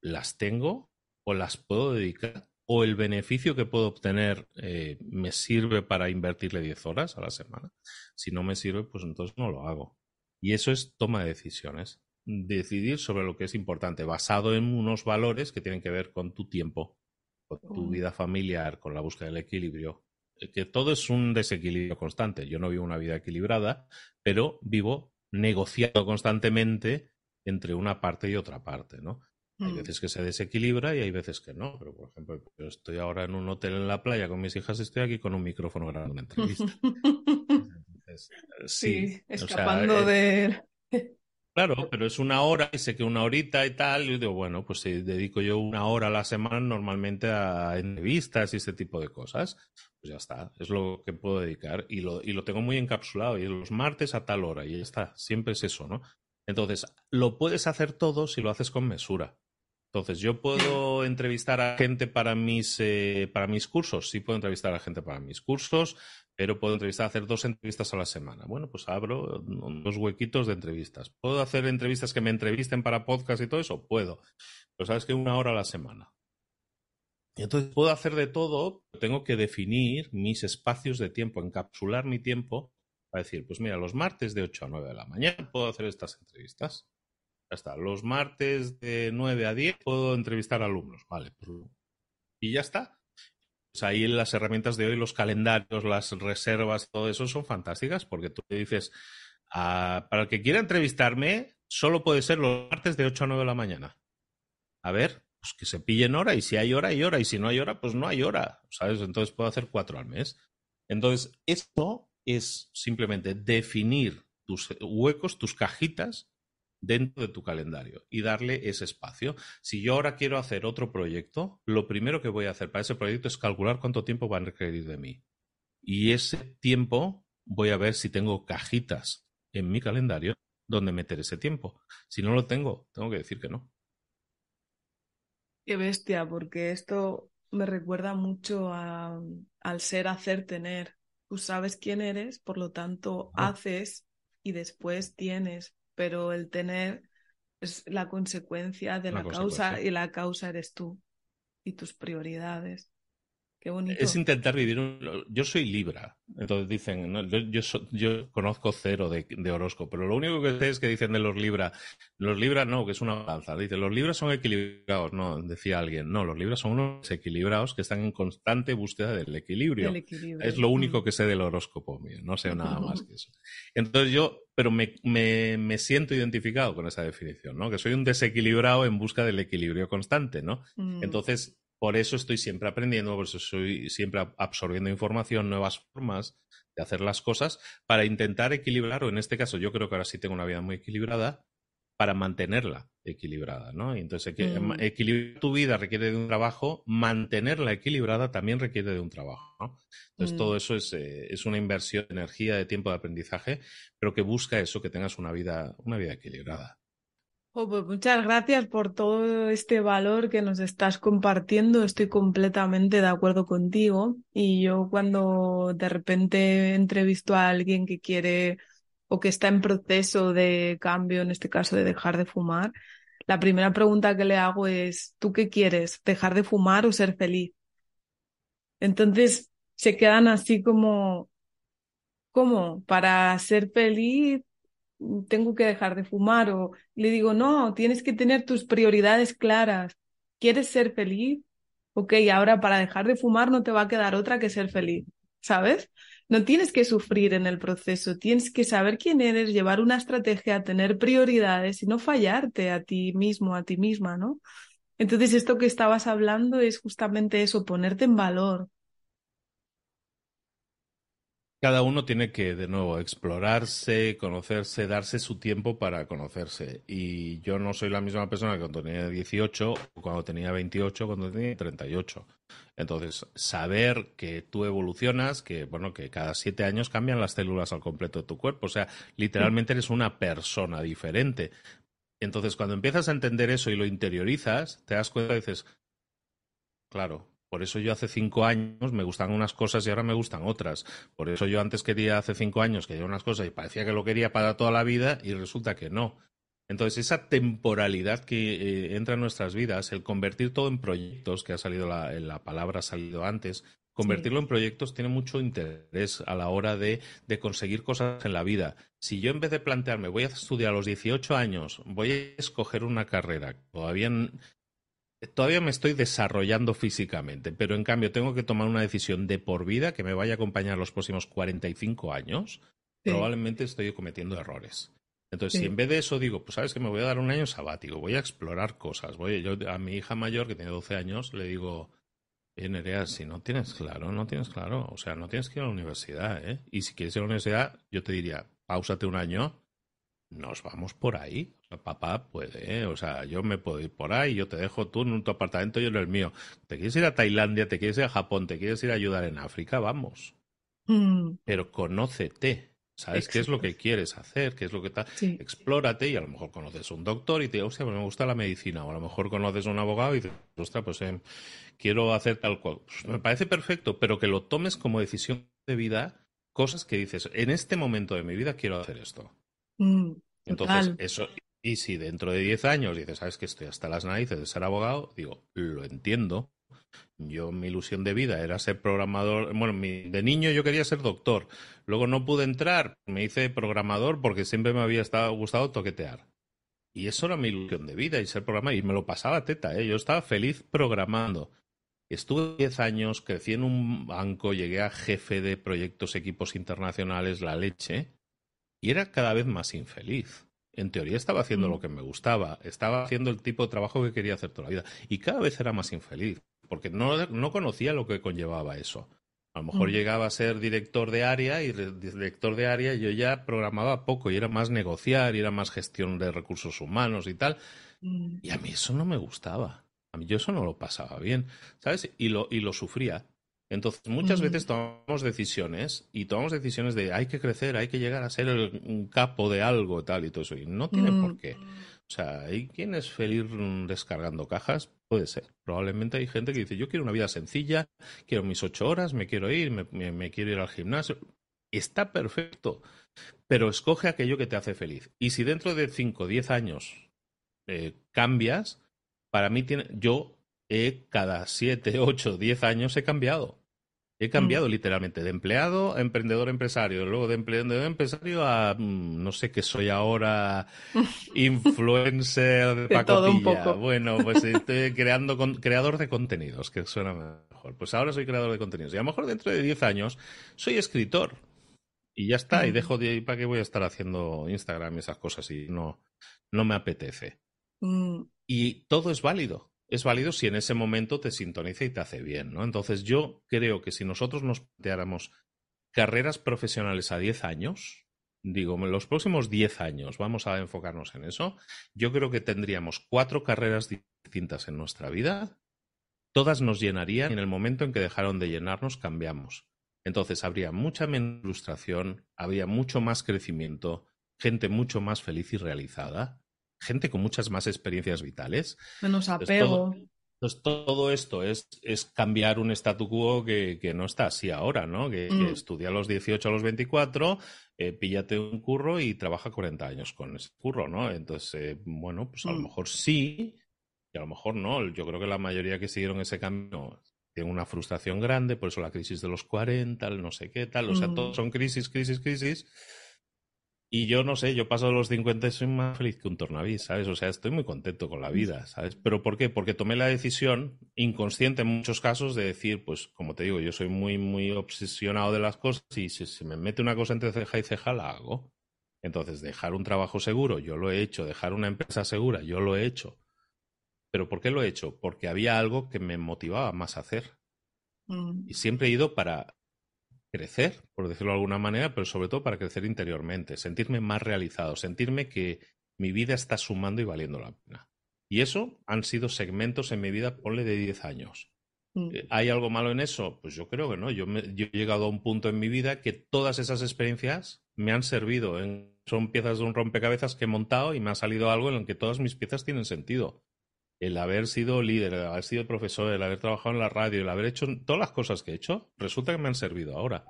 las tengo o las puedo dedicar o el beneficio que puedo obtener eh, me sirve para invertirle 10 horas a la semana. Si no me sirve, pues entonces no lo hago. Y eso es toma de decisiones. Decidir sobre lo que es importante, basado en unos valores que tienen que ver con tu tiempo, con tu vida familiar, con la búsqueda del equilibrio, que todo es un desequilibrio constante. Yo no vivo una vida equilibrada, pero vivo negociando constantemente entre una parte y otra parte, ¿no? Hay mm. veces que se desequilibra y hay veces que no. Pero, por ejemplo, yo estoy ahora en un hotel en la playa con mis hijas, estoy aquí con un micrófono grabando una entrevista. sí, escapando de... Claro, pero es una hora y sé que una horita y tal. Y digo, bueno, pues si dedico yo una hora a la semana normalmente a entrevistas y ese tipo de cosas, pues ya está, es lo que puedo dedicar y lo, y lo tengo muy encapsulado. Y los martes a tal hora y ya está, siempre es eso, ¿no? Entonces, lo puedes hacer todo si lo haces con mesura. Entonces, yo puedo entrevistar a gente para mis, eh, para mis cursos, sí puedo entrevistar a gente para mis cursos, pero puedo entrevistar, hacer dos entrevistas a la semana. Bueno, pues abro dos huequitos de entrevistas. ¿Puedo hacer entrevistas que me entrevisten para podcast y todo eso? Puedo. Pero sabes que una hora a la semana. Entonces puedo hacer de todo, tengo que definir mis espacios de tiempo, encapsular mi tiempo para decir, pues mira, los martes de 8 a 9 de la mañana puedo hacer estas entrevistas. Ya está. Los martes de 9 a 10 puedo entrevistar alumnos. Vale. Pues y ya está. Pues ahí las herramientas de hoy, los calendarios, las reservas, todo eso son fantásticas porque tú le dices, ah, para el que quiera entrevistarme, solo puede ser los martes de 8 a 9 de la mañana. A ver, pues que se pillen hora y si hay hora, hay hora y si no hay hora, pues no hay hora, ¿sabes? Entonces puedo hacer cuatro al mes. Entonces, esto es simplemente definir tus huecos, tus cajitas dentro de tu calendario y darle ese espacio. Si yo ahora quiero hacer otro proyecto, lo primero que voy a hacer para ese proyecto es calcular cuánto tiempo van a requerir de mí. Y ese tiempo voy a ver si tengo cajitas en mi calendario donde meter ese tiempo. Si no lo tengo, tengo que decir que no. Qué bestia, porque esto me recuerda mucho al ser, hacer, tener. Tú sabes quién eres, por lo tanto haces y después tienes pero el tener es la consecuencia de la, causa y la causa eres tú y tus prioridades. Es intentar vivir. Un... Yo soy Libra. Entonces dicen, yo, yo, conozco cero de, horóscopo, pero lo único que sé es que dicen de los Libra. Los Libra no, que es una balanza. Dice, los Libras son equilibrados. No, decía alguien. No, los Libras son unos equilibrados que están en constante búsqueda del equilibrio. Es lo único mm. que sé del horóscopo mío. No sé nada más que eso. Entonces yo, pero me, me, me, siento identificado con esa definición, ¿no? Que soy un desequilibrado en busca del equilibrio constante, ¿no? Mm. Entonces por eso estoy siempre aprendiendo, por eso estoy siempre absorbiendo información, nuevas formas de hacer las cosas, para intentar equilibrar, o en este caso yo creo que ahora sí tengo una vida muy equilibrada, para mantenerla equilibrada, ¿no? Y entonces mm. equilibrar tu vida requiere de un trabajo, mantenerla equilibrada también requiere de un trabajo, ¿no? Entonces todo mm. eso es, eh, es, una inversión de energía, de tiempo de aprendizaje, pero que busca eso, que tengas una vida, una vida equilibrada. Pues muchas gracias por todo este valor que nos estás compartiendo. Estoy completamente de acuerdo contigo. Y yo cuando de repente entrevisto a alguien que quiere o que está en proceso de cambio, en este caso de dejar de fumar, la primera pregunta que le hago es, ¿tú qué quieres? ¿Dejar de fumar o ser feliz? Entonces se quedan así como, ¿cómo? Para ser feliz tengo que dejar de fumar o le digo, no, tienes que tener tus prioridades claras. ¿Quieres ser feliz? Ok, ahora para dejar de fumar no te va a quedar otra que ser feliz, ¿sabes? No tienes que sufrir en el proceso, tienes que saber quién eres, llevar una estrategia, tener prioridades y no fallarte a ti mismo, a ti misma, ¿no? Entonces esto que estabas hablando es justamente eso, ponerte en valor, cada uno tiene que, de nuevo, explorarse, conocerse, darse su tiempo para conocerse. Y yo no soy la misma persona que cuando tenía 18, cuando tenía 28, cuando tenía 38. Entonces, saber que tú evolucionas, que bueno, que cada siete años cambian las células al completo de tu cuerpo. O sea, literalmente eres una persona diferente. Entonces, cuando empiezas a entender eso y lo interiorizas, te das cuenta y dices, claro, por eso yo hace cinco años me gustan unas cosas y ahora me gustan otras. Por eso yo antes quería hace cinco años que quería unas cosas y parecía que lo quería para toda la vida y resulta que no. Entonces, esa temporalidad que eh, entra en nuestras vidas, el convertir todo en proyectos, que ha salido la, la palabra, ha salido antes, convertirlo en proyectos tiene mucho interés a la hora de, de, conseguir cosas en la vida. Si yo en vez de plantearme, voy a estudiar a los 18 años, voy a escoger una carrera, todavía todavía me estoy desarrollando físicamente, pero en cambio tengo que tomar una decisión de por vida que me vaya a acompañar los próximos 45 años, probablemente estoy cometiendo errores. Entonces, si en vez de eso digo, pues sabes que me voy a dar un año sabático, voy a explorar cosas, voy yo a mi hija mayor que tiene 12 años le digo, eh, Nerea, si no tienes claro, no tienes claro, o sea, no tienes que ir a la universidad, ¿eh? Y si quieres ir a la universidad, yo te diría, pausate un año, nos vamos por ahí. papá puede, ¿eh? o sea, yo me puedo ir por ahí, yo te dejo tú en tu apartamento, yo en el mío. ¿Te quieres ir a Tailandia? ¿Te quieres ir a Japón? ¿Te quieres ir a ayudar en África? Vamos. Mm. Pero conócete. ¿Sabes qué es lo que quieres hacer? ¿Qué es lo que está? Explórate y a lo mejor conoces un doctor y te dice, hostia, pues me gusta la medicina. O a lo mejor conoces a un abogado y dices, ostras, pues eh, quiero hacer tal cual. Pues me parece perfecto, pero que lo tomes como decisión de vida, cosas que dices, en este momento de mi vida quiero hacer esto. Mm, Entonces, eso, y si dentro de 10 años dices, sabes que estoy hasta las narices de ser abogado, digo, lo entiendo. Yo, mi ilusión de vida era ser programador. Bueno, de niño yo quería ser doctor. Luego no pude entrar, me hice programador porque siempre me había estado, gustado toquetear. Y eso era mi ilusión de vida y ser programador. Y me lo pasaba teta, ¿eh? Yo estaba feliz programando. Estuve 10 años, crecí en un banco, llegué a jefe de proyectos, equipos internacionales, la leche y era cada vez más infeliz. En teoría estaba haciendo lo mm. que me gustaba, estaba haciendo el tipo de trabajo que quería hacer toda la vida y cada vez era más infeliz porque no, no conocía lo que conllevaba eso. A lo mejor mm. llegaba a ser director de área y director de área yo ya programaba poco y era más negociar y era más gestión de recursos humanos y tal. Mm. Y a mí eso no me gustaba. A mí yo eso no lo pasaba bien, ¿sabes? Y lo, y lo sufría. Entonces, muchas veces tomamos decisiones y tomamos decisiones de hay que crecer, hay que llegar a ser un capo de algo, tal y todo eso. Y no tiene por qué. O sea, ¿hay quien es feliz descargando cajas? Puede ser. Probablemente hay gente que dice, yo quiero una vida sencilla, quiero mis ocho horas, me quiero ir, me, quiero ir al gimnasio. Está perfecto. Pero escoge aquello que te hace feliz. Y si dentro de cinco o diez años eh, cambias, para mí tiene, yo he cada siete, ocho, diez años he cambiado. He cambiado literalmente de empleado a emprendedor empresario, luego de emprendedor empresario a mm, no sé qué soy ahora, influencer de, poco. Bueno, pues estoy creando con, creador de contenidos, que suena mejor. Pues ahora soy creador de contenidos. Y a lo mejor dentro de 10 años soy escritor. Y ya está, y dejo de para qué voy a estar haciendo Instagram y esas cosas y no, no me apetece. Mm. Y todo es válido es válido si en ese momento te sintoniza y te hace bien, ¿no? Entonces yo creo que si nosotros nos planteáramos carreras profesionales a 10 años, digo, en los próximos 10 años vamos a enfocarnos en eso, yo creo que tendríamos cuatro carreras distintas en nuestra vida, todas nos llenarían y en el momento en que dejaron de llenarnos cambiamos. Entonces habría mucha menos frustración, habría mucho más crecimiento, gente mucho más feliz y realizada gente con muchas más experiencias vitales. Menos apego. Entonces todo, esto es, es, cambiar un statu quo que, que, no está así ahora, ¿no? Que, Mm. estudia a los 18 a los 24, eh, píllate un curro y trabaja 40 años con ese curro, ¿no? Entonces, eh, bueno, pues a lo Mm. mejor sí y a lo mejor no. Yo creo que la mayoría que siguieron ese camino tienen una frustración grande, por eso la crisis de los 40, el no sé qué tal, o sea, Mm. todos son crisis, crisis, crisis. Y yo no sé, yo paso de los 50 y soy más feliz que un tornavís, ¿sabes? O sea, estoy muy contento con la vida, ¿sabes? ¿Pero por qué? Porque tomé la decisión, inconsciente en muchos casos, de decir, pues, como te digo, yo soy muy, muy obsesionado de las cosas y si se me mete una cosa entre ceja y ceja, la hago. Entonces, dejar un trabajo seguro, yo lo he hecho, dejar una empresa segura, yo lo he hecho. ¿Pero por qué lo he hecho? Porque había algo que me motivaba más a hacer. Mm. Y siempre he ido para crecer, por decirlo de alguna manera, pero sobre todo para crecer interiormente, sentirme más realizado, sentirme que mi vida está sumando y valiendo la pena. Y eso han sido segmentos en mi vida, ponle de 10 años. Mm. Eh, ¿Hay algo malo en eso? Pues yo creo que no. Yo, me, yo he llegado a un punto en mi vida que todas esas experiencias me han servido. En, son piezas de un rompecabezas que he montado y me ha salido algo en el que todas mis piezas tienen sentido. El haber sido líder, el haber sido profesor, el haber trabajado en la radio, el haber hecho todas las cosas que he hecho, resulta que me han servido ahora.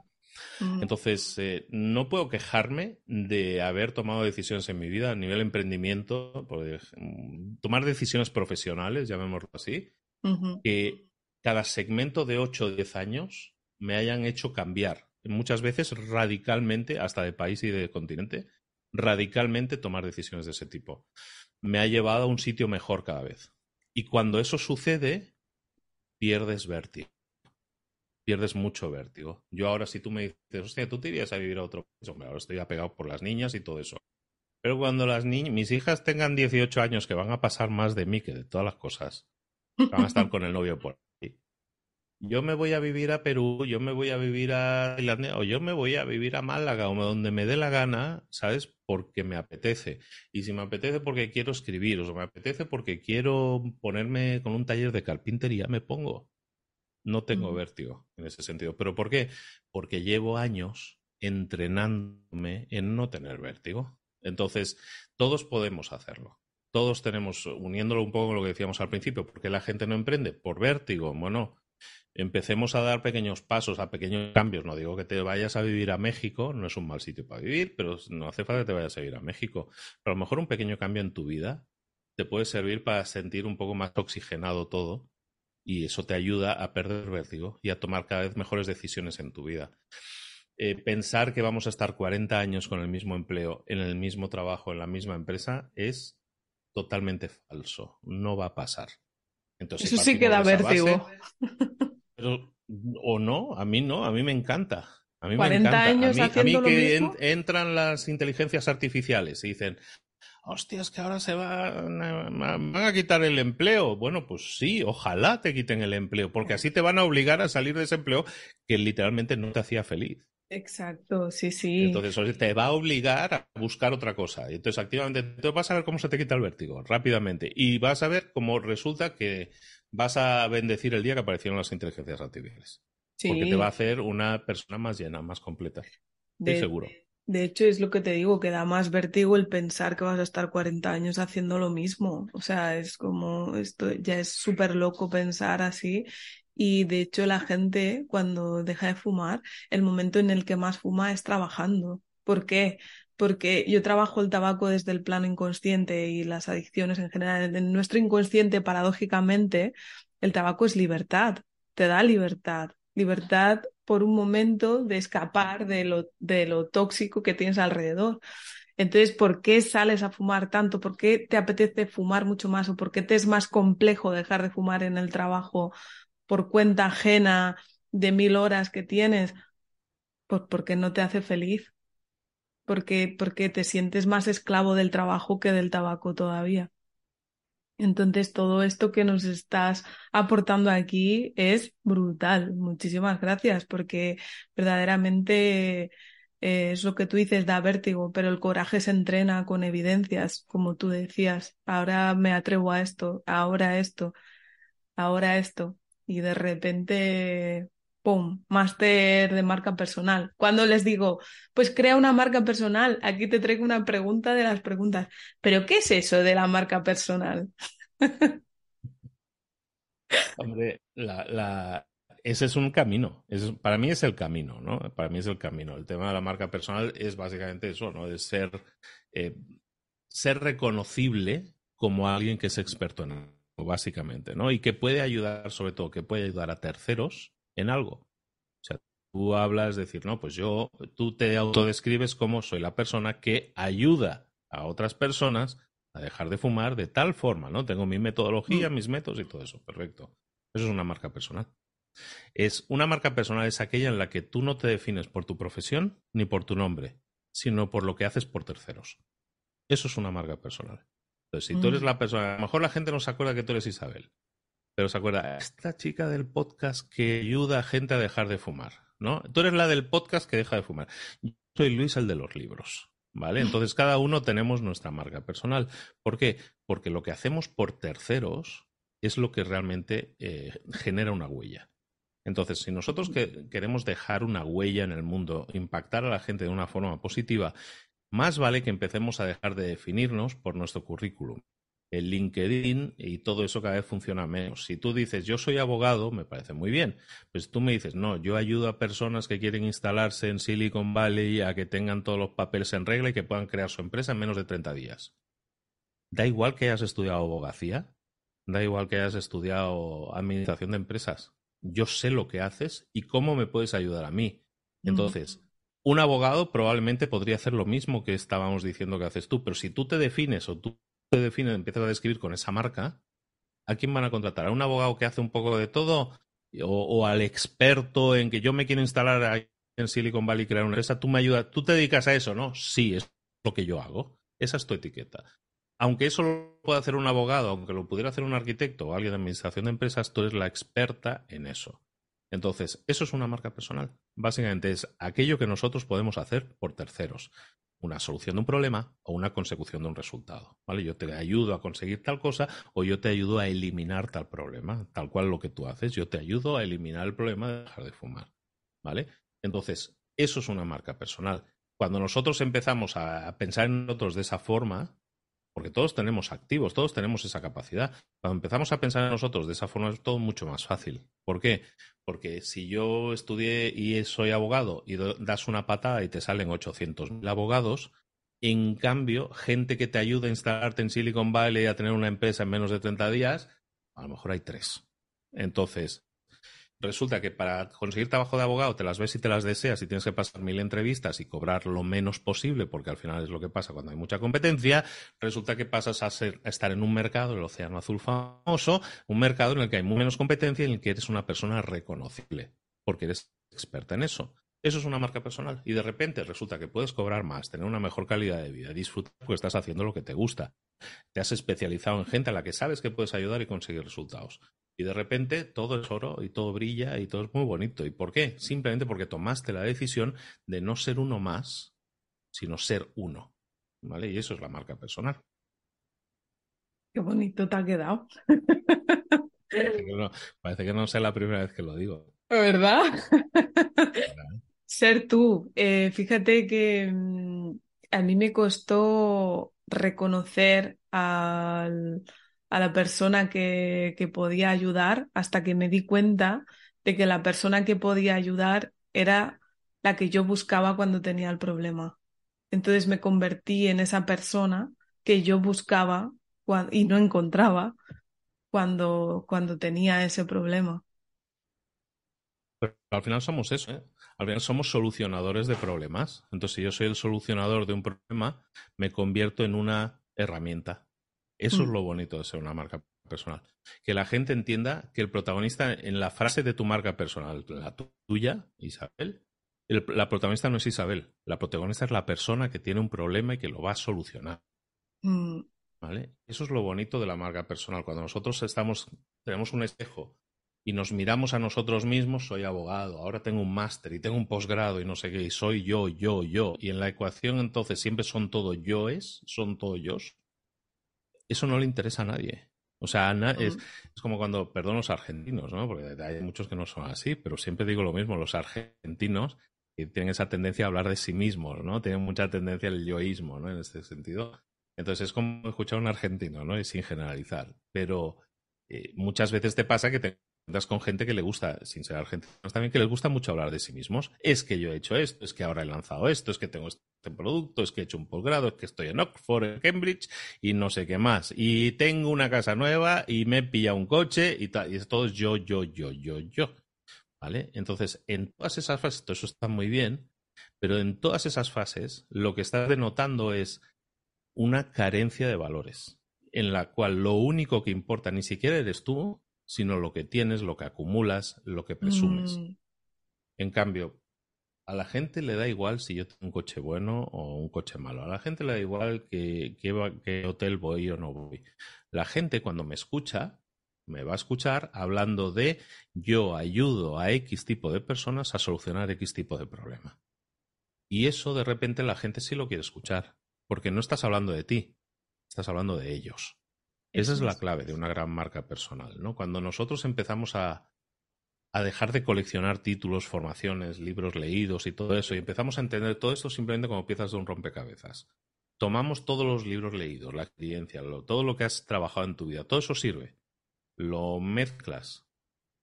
Mm. Entonces, eh, no puedo quejarme de haber tomado decisiones en mi vida a nivel emprendimiento, por, tomar decisiones profesionales, llamémoslo así, que cada segmento de 8 o 10 años me hayan hecho cambiar, muchas veces radicalmente, hasta de país y de continente, radicalmente tomar decisiones de ese tipo. Me ha llevado a un sitio mejor cada vez. Y cuando eso sucede, pierdes vértigo. Pierdes mucho vértigo. Yo ahora, si tú me dices, hostia, tú te irías a vivir a otro país, hombre, ahora estoy apegado por las niñas y todo eso. Pero cuando las niñas, mis hijas tengan 18 años, que van a pasar más de mí que de todas las cosas, van a estar con el novio por. Yo me voy a vivir a Perú, yo me voy a vivir a Tailandia, o yo me voy a vivir a Málaga, o donde me dé la gana, ¿sabes? Porque me apetece. Y si me apetece porque quiero escribir, o me apetece porque quiero ponerme con un taller de carpintería, me pongo. No tengo vértigo en ese sentido. ¿Pero por qué? Porque llevo años entrenándome en no tener vértigo. Entonces, todos podemos hacerlo. Todos tenemos, uniéndolo un poco con lo que decíamos al principio, ¿por qué la gente no emprende? Por vértigo. Bueno, empecemos a dar pequeños pasos, a pequeños cambios. No digo que te vayas a vivir a México, no es un mal sitio para vivir, pero no hace falta que te vayas a vivir a México. Pero a lo mejor un pequeño cambio en tu vida te puede servir para sentir un poco más oxigenado todo y eso te ayuda a perder vértigo y a tomar cada vez mejores decisiones en tu vida. Eh, pensar que vamos a estar 40 años con el mismo empleo, en el mismo trabajo, en la misma empresa, es totalmente falso. No va a pasar. Entonces, Eso sí que da partimos de esa vértigo. base, pero, o no, a mí no, a mí me encanta. A mí me 40 encanta. años a mí, a mí lo que mismo. en- entran las inteligencias artificiales y dicen, hostia, es que ahora se van a, van a quitar el empleo. Bueno, pues sí, ojalá te quiten el empleo, porque así te van a obligar a salir de ese empleo que literalmente no te hacía feliz. Exacto, sí, sí. Entonces te va a obligar a buscar otra cosa. Y entonces activamente tú vas a ver cómo se te quita el vértigo rápidamente. Y vas a ver cómo resulta que vas a bendecir el día que aparecieron las inteligencias artificiales. Porque Sí. te va a hacer una persona más llena, más completa. Estoy De, seguro. de hecho, es lo que te digo, que da más vértigo el pensar que vas a estar 40 años haciendo lo mismo. O sea, es como, esto ya es súper loco pensar así. Y de hecho, la gente cuando deja de fumar, el momento en el que más fuma es trabajando. ¿Por qué? Porque yo trabajo el tabaco desde el plano inconsciente y las adicciones en general. En nuestro inconsciente, paradójicamente, el tabaco es libertad, te da libertad. Libertad por un momento de escapar de lo, de lo tóxico que tienes alrededor. Entonces, ¿por qué sales a fumar tanto? ¿Por qué te apetece fumar mucho más? ¿O por qué te es más complejo dejar de fumar en el trabajo por cuenta ajena de mil horas que tienes? Pues porque no te hace feliz. Porque, porque te sientes más esclavo del trabajo que del tabaco todavía. Entonces, todo esto que nos estás aportando aquí es brutal. Muchísimas gracias, porque verdaderamente eh, es lo que tú dices, da vértigo, pero el coraje se entrena con evidencias, como tú decías. Ahora me atrevo a esto, ahora esto, ahora esto. Y de repente, ¡pum! Máster de marca personal. Cuando les digo, pues crea una marca personal, aquí te traigo una pregunta de las preguntas. ¿Pero qué es eso de la marca personal? Hombre, la, ese es un camino. para mí es el camino, ¿no? Para mí es el camino. El tema de la marca personal es básicamente eso, ¿no? De ser, eh, ser reconocible como alguien que es experto en básicamente, ¿no? Y que puede ayudar, sobre todo, que puede ayudar a terceros en algo. O sea, tú hablas, de decir, no, pues yo, tú te autodescribes como soy la persona que ayuda a otras personas a dejar de fumar de tal forma, ¿no? Tengo mi metodología, mm. mis métodos y todo eso. Perfecto. Eso es una marca personal. Es una marca personal es aquella en la que tú no te defines por tu profesión ni por tu nombre, sino por lo que haces por terceros. Eso es una marca personal. Entonces, si tú eres mm. la persona, a lo mejor la gente no se acuerda que tú eres Isabel, pero se acuerda, esta chica del podcast que ayuda a gente a dejar de fumar, ¿no? Tú eres la del podcast que deja de fumar. Yo soy Luis, el de los libros. ¿Vale? Entonces cada uno tenemos nuestra marca personal. ¿Por qué? Porque lo que hacemos por terceros es lo que realmente eh, genera una huella. Entonces, si nosotros queremos dejar una huella en el mundo, impactar a la gente de una forma positiva, más vale que empecemos a dejar de definirnos por nuestro currículum el LinkedIn y todo eso cada vez funciona menos. Si tú dices, yo soy abogado, me parece muy bien. Pues tú me dices, no, yo ayudo a personas que quieren instalarse en Silicon Valley a que tengan todos los papeles en regla y que puedan crear su empresa en menos de 30 días. Da igual que hayas estudiado abogacía, da igual que hayas estudiado administración de empresas. Yo sé lo que haces y cómo me puedes ayudar a mí. Entonces, un abogado probablemente podría hacer lo mismo que estábamos diciendo que haces tú, pero si tú te defines o tú te define, empiezas a describir con esa marca, ¿a quién van a contratar? ¿A un abogado que hace un poco de todo? ¿O, al experto en que yo me quiero instalar en Silicon Valley y crear una empresa? ¿Tú me ayudas? ¿Tú te dedicas a eso, no? Sí, es lo que yo hago. Esa es tu etiqueta. Aunque eso lo pueda hacer un abogado, aunque lo pudiera hacer un arquitecto o alguien de administración de empresas, tú eres la experta en eso. Entonces, eso es una marca personal. Básicamente es aquello que nosotros podemos hacer por terceros una solución de un problema o una consecución de un resultado. ¿vale? Yo te ayudo a conseguir tal cosa o yo te ayudo a eliminar tal problema, tal cual lo que tú haces. Yo te ayudo a eliminar el problema de dejar de fumar. ¿Vale? Entonces, eso es una marca personal. Cuando nosotros empezamos a pensar en nosotros de esa forma, porque todos tenemos activos, todos tenemos esa capacidad. Cuando empezamos a pensar en nosotros de esa forma es todo mucho más fácil. ¿Por qué? Porque si yo estudié y soy abogado y das una patada y te salen 800.000 abogados, en cambio, gente que te ayuda a instalarte en Silicon Valley y a tener una empresa en menos de 30 días, a lo mejor hay tres. Entonces, resulta que para conseguir trabajo de abogado te las ves y te las deseas y tienes que pasar mil entrevistas y cobrar lo menos posible, porque al final es lo que pasa cuando hay mucha competencia, resulta que pasas a, ser, a estar en un mercado, el Océano Azul famoso, un mercado en el que hay muy menos competencia y en el que eres una persona reconocible, porque eres experta en eso. Eso es una marca personal. Y de repente resulta que puedes cobrar más, tener una mejor calidad de vida, disfrutar porque estás haciendo lo que te gusta. Te has especializado en gente a la que sabes que puedes ayudar y conseguir resultados. Y de repente todo es oro y todo brilla y todo es muy bonito. ¿Y por qué? Simplemente porque tomaste la decisión de no ser uno más, sino ser uno. ¿Vale? Y eso es la marca personal. Qué bonito te ha quedado. Parece que no, sea la primera vez que lo digo. ¿Verdad? Ser tú. Eh, fíjate que mm, a mí me costó reconocer al a la persona que, que podía ayudar hasta que me di cuenta de que la persona que podía ayudar era la que yo buscaba cuando tenía el problema. Entonces me convertí en esa persona que yo buscaba y no encontraba cuando, cuando tenía ese problema. Pero al final somos eso, ¿eh? Al final somos solucionadores de problemas. Entonces, si yo soy el solucionador de un problema, me convierto en una herramienta. Eso es mm. lo bonito de ser una marca personal. Que la gente entienda que el protagonista en la frase de tu marca personal, la tuya, Isabel, la protagonista no es Isabel. La protagonista es la persona que tiene un problema y que lo va a solucionar. Mm. ¿Vale? Eso es lo bonito de la marca personal. Cuando nosotros estamos, tenemos un espejo y nos miramos a nosotros mismos, soy abogado, ahora tengo un máster y tengo un posgrado y no sé qué, y soy yo, yo, yo, y en la ecuación entonces siempre son todo yoes, son todo yo. Eso no le interesa a nadie. O sea, es, es, como cuando, perdón, los argentinos, ¿no? Porque hay muchos que no son así, pero siempre digo lo mismo, los argentinos tienen esa tendencia a hablar de sí mismos, ¿no? Tienen mucha tendencia al yoísmo, ¿no? En este sentido. Entonces es como escuchar a un argentino, ¿no? Y sin generalizar. Pero eh, muchas veces te pasa que te encuentras con gente que le gusta, sin ser argentinos también, que les gusta mucho hablar de sí mismos. Es que yo he hecho esto, es que ahora he lanzado esto, es que tengo este producto, es que he hecho un posgrado, es que estoy en Oxford, en Cambridge y no sé qué más. Y tengo una casa nueva y me he pillado un coche y tal. Y todo es yo, yo, yo, yo, yo. ¿Vale? Entonces, en todas esas fases, todo eso está muy bien, pero en todas esas fases lo que estás denotando es una carencia de valores, en la cual lo único que importa ni siquiera eres tú, sino lo que tienes, lo que acumulas, lo que presumes. Mm. En cambio, a la gente le da igual si yo tengo un coche bueno o un coche malo. A la gente le da igual que, qué hotel voy o no voy. La gente cuando me escucha, me va a escuchar hablando de yo ayudo a X tipo de personas a solucionar X tipo de problema. Y eso de repente la gente sí lo quiere escuchar. Porque no estás hablando de ti, estás hablando de ellos. Esa es la clave de una gran marca personal, ¿no? Cuando nosotros empezamos a, a dejar de coleccionar títulos, formaciones, libros leídos y todo eso, y empezamos a entender todo esto simplemente como piezas de un rompecabezas. Tomamos todos los libros leídos, la experiencia, todo lo que has trabajado en tu vida, todo eso sirve. Lo mezclas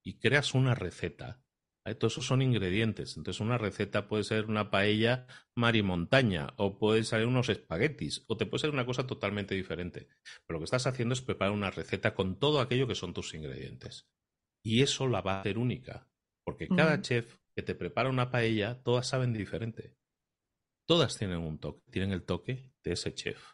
y creas una receta todos esos son ingredientes. Entonces, una receta puede ser una paella mar y montaña, o puede ser unos espaguetis, o te puede ser una cosa totalmente diferente. Pero lo que estás haciendo es preparar una receta con todo aquello que son tus ingredientes. Y eso la va a hacer única. Porque cada chef que te prepara una paella, todas saben diferente. Todas tienen un toque, tienen el toque de ese chef.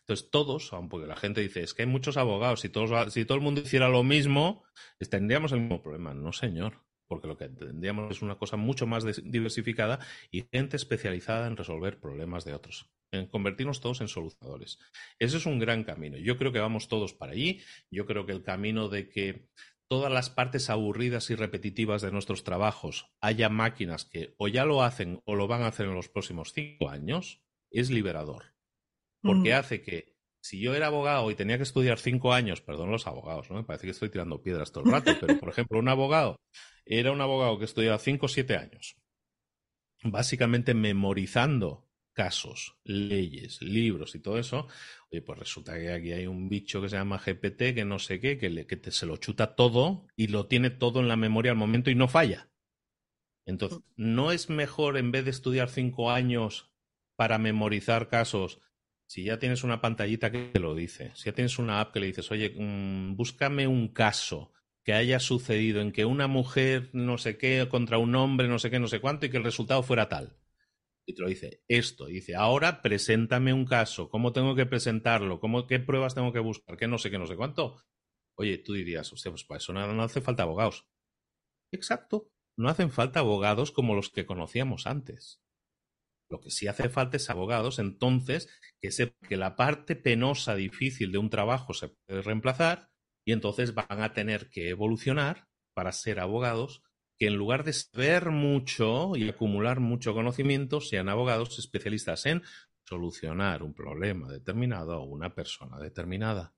Entonces todos, porque la gente dice, es que hay muchos abogados, si, todos, si todo el mundo hiciera lo mismo, tendríamos el mismo problema. No, señor porque lo que tendríamos es una cosa mucho más diversificada y gente especializada en resolver problemas de otros, en convertirnos todos en solucionadores. Ese es un gran camino. Yo creo que vamos todos para allí. Yo creo que el camino de que todas las partes aburridas y repetitivas de nuestros trabajos haya máquinas que o ya lo hacen o lo van a hacer en los próximos cinco años es liberador. Porque mm. hace que si yo era abogado y tenía que estudiar cinco años, perdón los abogados, ¿no? Me parece que estoy tirando piedras todo el rato, pero por ejemplo, un abogado era un abogado que estudiaba cinco o siete años, básicamente memorizando casos, leyes, libros y todo eso, oye, pues resulta que aquí hay un bicho que se llama GPT, que no sé qué, que, le, que se lo chuta todo y lo tiene todo en la memoria al momento y no falla. Entonces, ¿no es mejor en vez de estudiar cinco años para memorizar casos, si ya tienes una pantallita que te lo dice, si ya tienes una app que le dices, oye, mm, búscame un caso que haya sucedido en que una mujer no sé qué contra un hombre no sé qué, no sé cuánto y que el resultado fuera tal. Y te lo dice esto. dice, ahora preséntame un caso. ¿Cómo tengo que presentarlo? ¿Cómo, ¿Qué pruebas tengo que buscar? ¿Qué no sé qué, no sé cuánto? Oye, tú dirías, hostia, pues para eso no, no hace falta abogados. Exacto. No hacen falta abogados como los que conocíamos antes. Lo que sí hace falta es abogados, entonces, que sepa que la parte penosa, difícil de un trabajo se puede reemplazar y entonces van a tener que evolucionar para ser abogados que en lugar de saber mucho y acumular mucho conocimiento, sean abogados especialistas en solucionar un problema determinado o una persona determinada.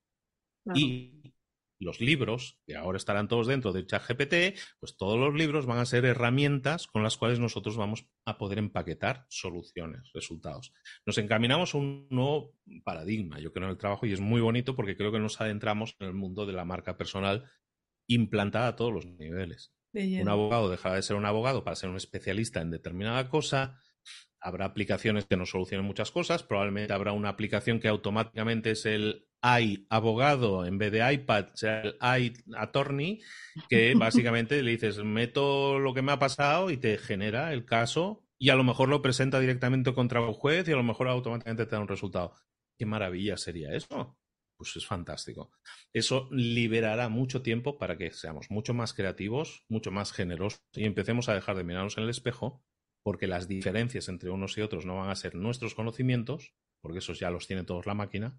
Y los libros, que ahora estarán todos dentro de ChatGPT, pues todos los libros van a ser herramientas con las cuales nosotros vamos a poder empaquetar soluciones, resultados. Nos encaminamos a un nuevo paradigma, yo creo, en el trabajo y es muy bonito porque creo que nos adentramos en el mundo de la marca personal implantada a todos los niveles. Un abogado dejará de ser un abogado para ser un especialista en determinada cosa. Habrá aplicaciones que nos solucionen muchas cosas. Probablemente habrá una aplicación que automáticamente es el hay abogado en vez de iPad, hay attorney, que básicamente le dices, meto lo que me ha pasado y te genera el caso y a lo mejor lo presenta directamente contra un juez y a lo mejor automáticamente te da un resultado. ¿Qué maravilla sería eso? Pues es fantástico. Eso liberará mucho tiempo para que seamos mucho más creativos, mucho más generosos y empecemos a dejar de mirarnos en el espejo porque las diferencias entre unos y otros no van a ser nuestros conocimientos, porque esos ya los tiene todos la máquina,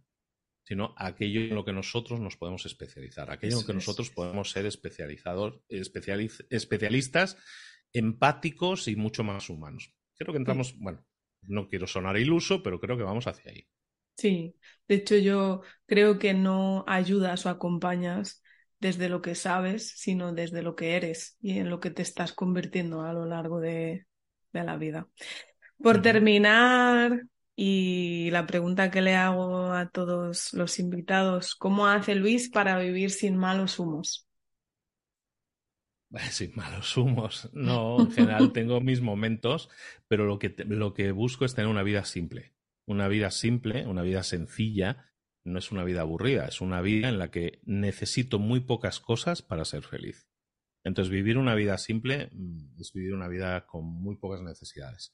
sino aquello en lo que nosotros nos podemos especializar, aquello en lo que nosotros podemos ser especializados, especialistas, empáticos y mucho más humanos. Creo que entramos, bueno, no quiero sonar iluso, pero creo que vamos hacia ahí. Sí, de hecho yo creo que no ayudas o acompañas desde lo que sabes, sino desde lo que eres y en lo que te estás convirtiendo a lo largo de, de la vida. Por terminar, y la pregunta que le hago a todos los invitados, ¿cómo hace Luis para vivir sin malos humos? Sin malos humos. No, en general tengo mis momentos, pero lo que, lo que busco es tener una vida simple. Una vida simple, una vida sencilla, no es una vida aburrida, es una vida en la que necesito muy pocas cosas para ser feliz. Entonces, vivir una vida simple mm, es vivir una vida con muy pocas necesidades.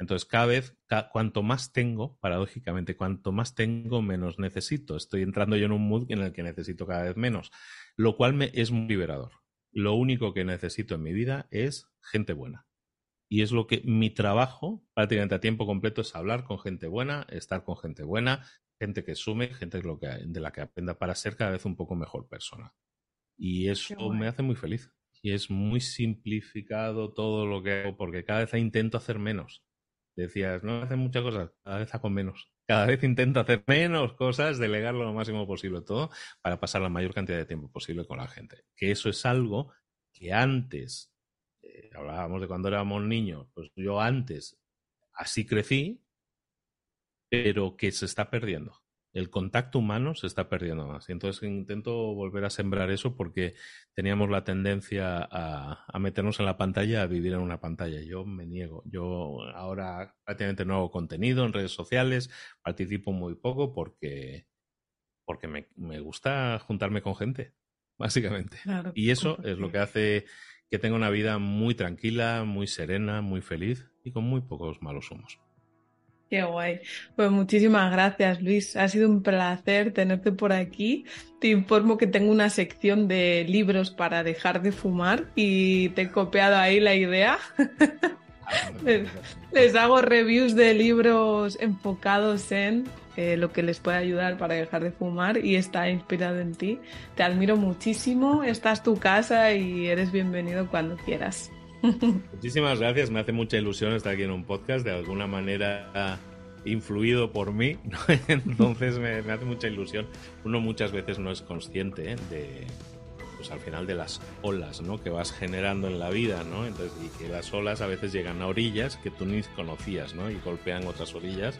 Entonces, cada vez, cuanto más tengo, paradójicamente, cuanto más tengo, menos necesito. Estoy entrando yo en un mood en el que necesito cada vez menos, lo cual me es muy liberador. Lo único que necesito en mi vida es gente buena. Y es lo que mi trabajo, prácticamente a tiempo completo, es hablar con gente buena, estar con gente buena, gente que sume, gente de la que aprenda para ser cada vez un poco mejor persona. Y eso me hace muy feliz y es muy simplificado todo lo que hago porque cada vez intento hacer menos. Decías, no hace muchas cosas, cada vez hago menos. Cada vez intento hacer menos cosas, delegarlo lo máximo posible todo para pasar la mayor cantidad de tiempo posible con la gente. Que eso es algo que antes, eh, hablábamos de cuando éramos niños, pues yo antes así crecí, pero que se está perdiendo el contacto humano se está perdiendo más. Y entonces intento volver a sembrar eso porque teníamos la tendencia a, meternos en la pantalla, a vivir en una pantalla. Yo me niego. Yo ahora prácticamente no hago contenido en redes sociales, participo muy poco porque, porque me, gusta juntarme con gente, básicamente. y eso es lo que hace que tenga una vida muy tranquila, muy serena, muy feliz y con muy pocos malos humos. Qué guay. Pues muchísimas gracias, Luis. Ha sido un placer tenerte por aquí. Te informo que tengo una sección de libros para dejar de fumar y te he copiado ahí la idea. les, hago reviews de libros enfocados en eh, lo que les puede ayudar para dejar de fumar y está inspirado en ti. Te admiro muchísimo. Esta es tu casa y eres bienvenido cuando quieras. Muchísimas gracias, me hace mucha ilusión estar aquí en un podcast, de alguna manera influido por mí, entonces me, hace mucha ilusión. Uno muchas veces no es consciente ¿eh? de, pues al final de las olas, ¿no? Que vas generando en la vida, ¿no? Entonces, y que las olas a veces llegan a orillas que tú ni conocías, ¿no? Y golpean otras orillas.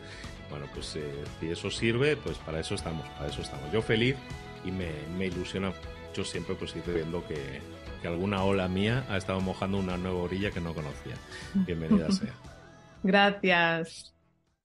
Bueno, pues eh, si eso sirve, pues para eso estamos, para eso estamos. Yo feliz y me, me ilusiona mucho siempre pues ir viendo que, que alguna ola mía ha estado mojando una nueva orilla que no conocía. Bienvenida sea. Gracias.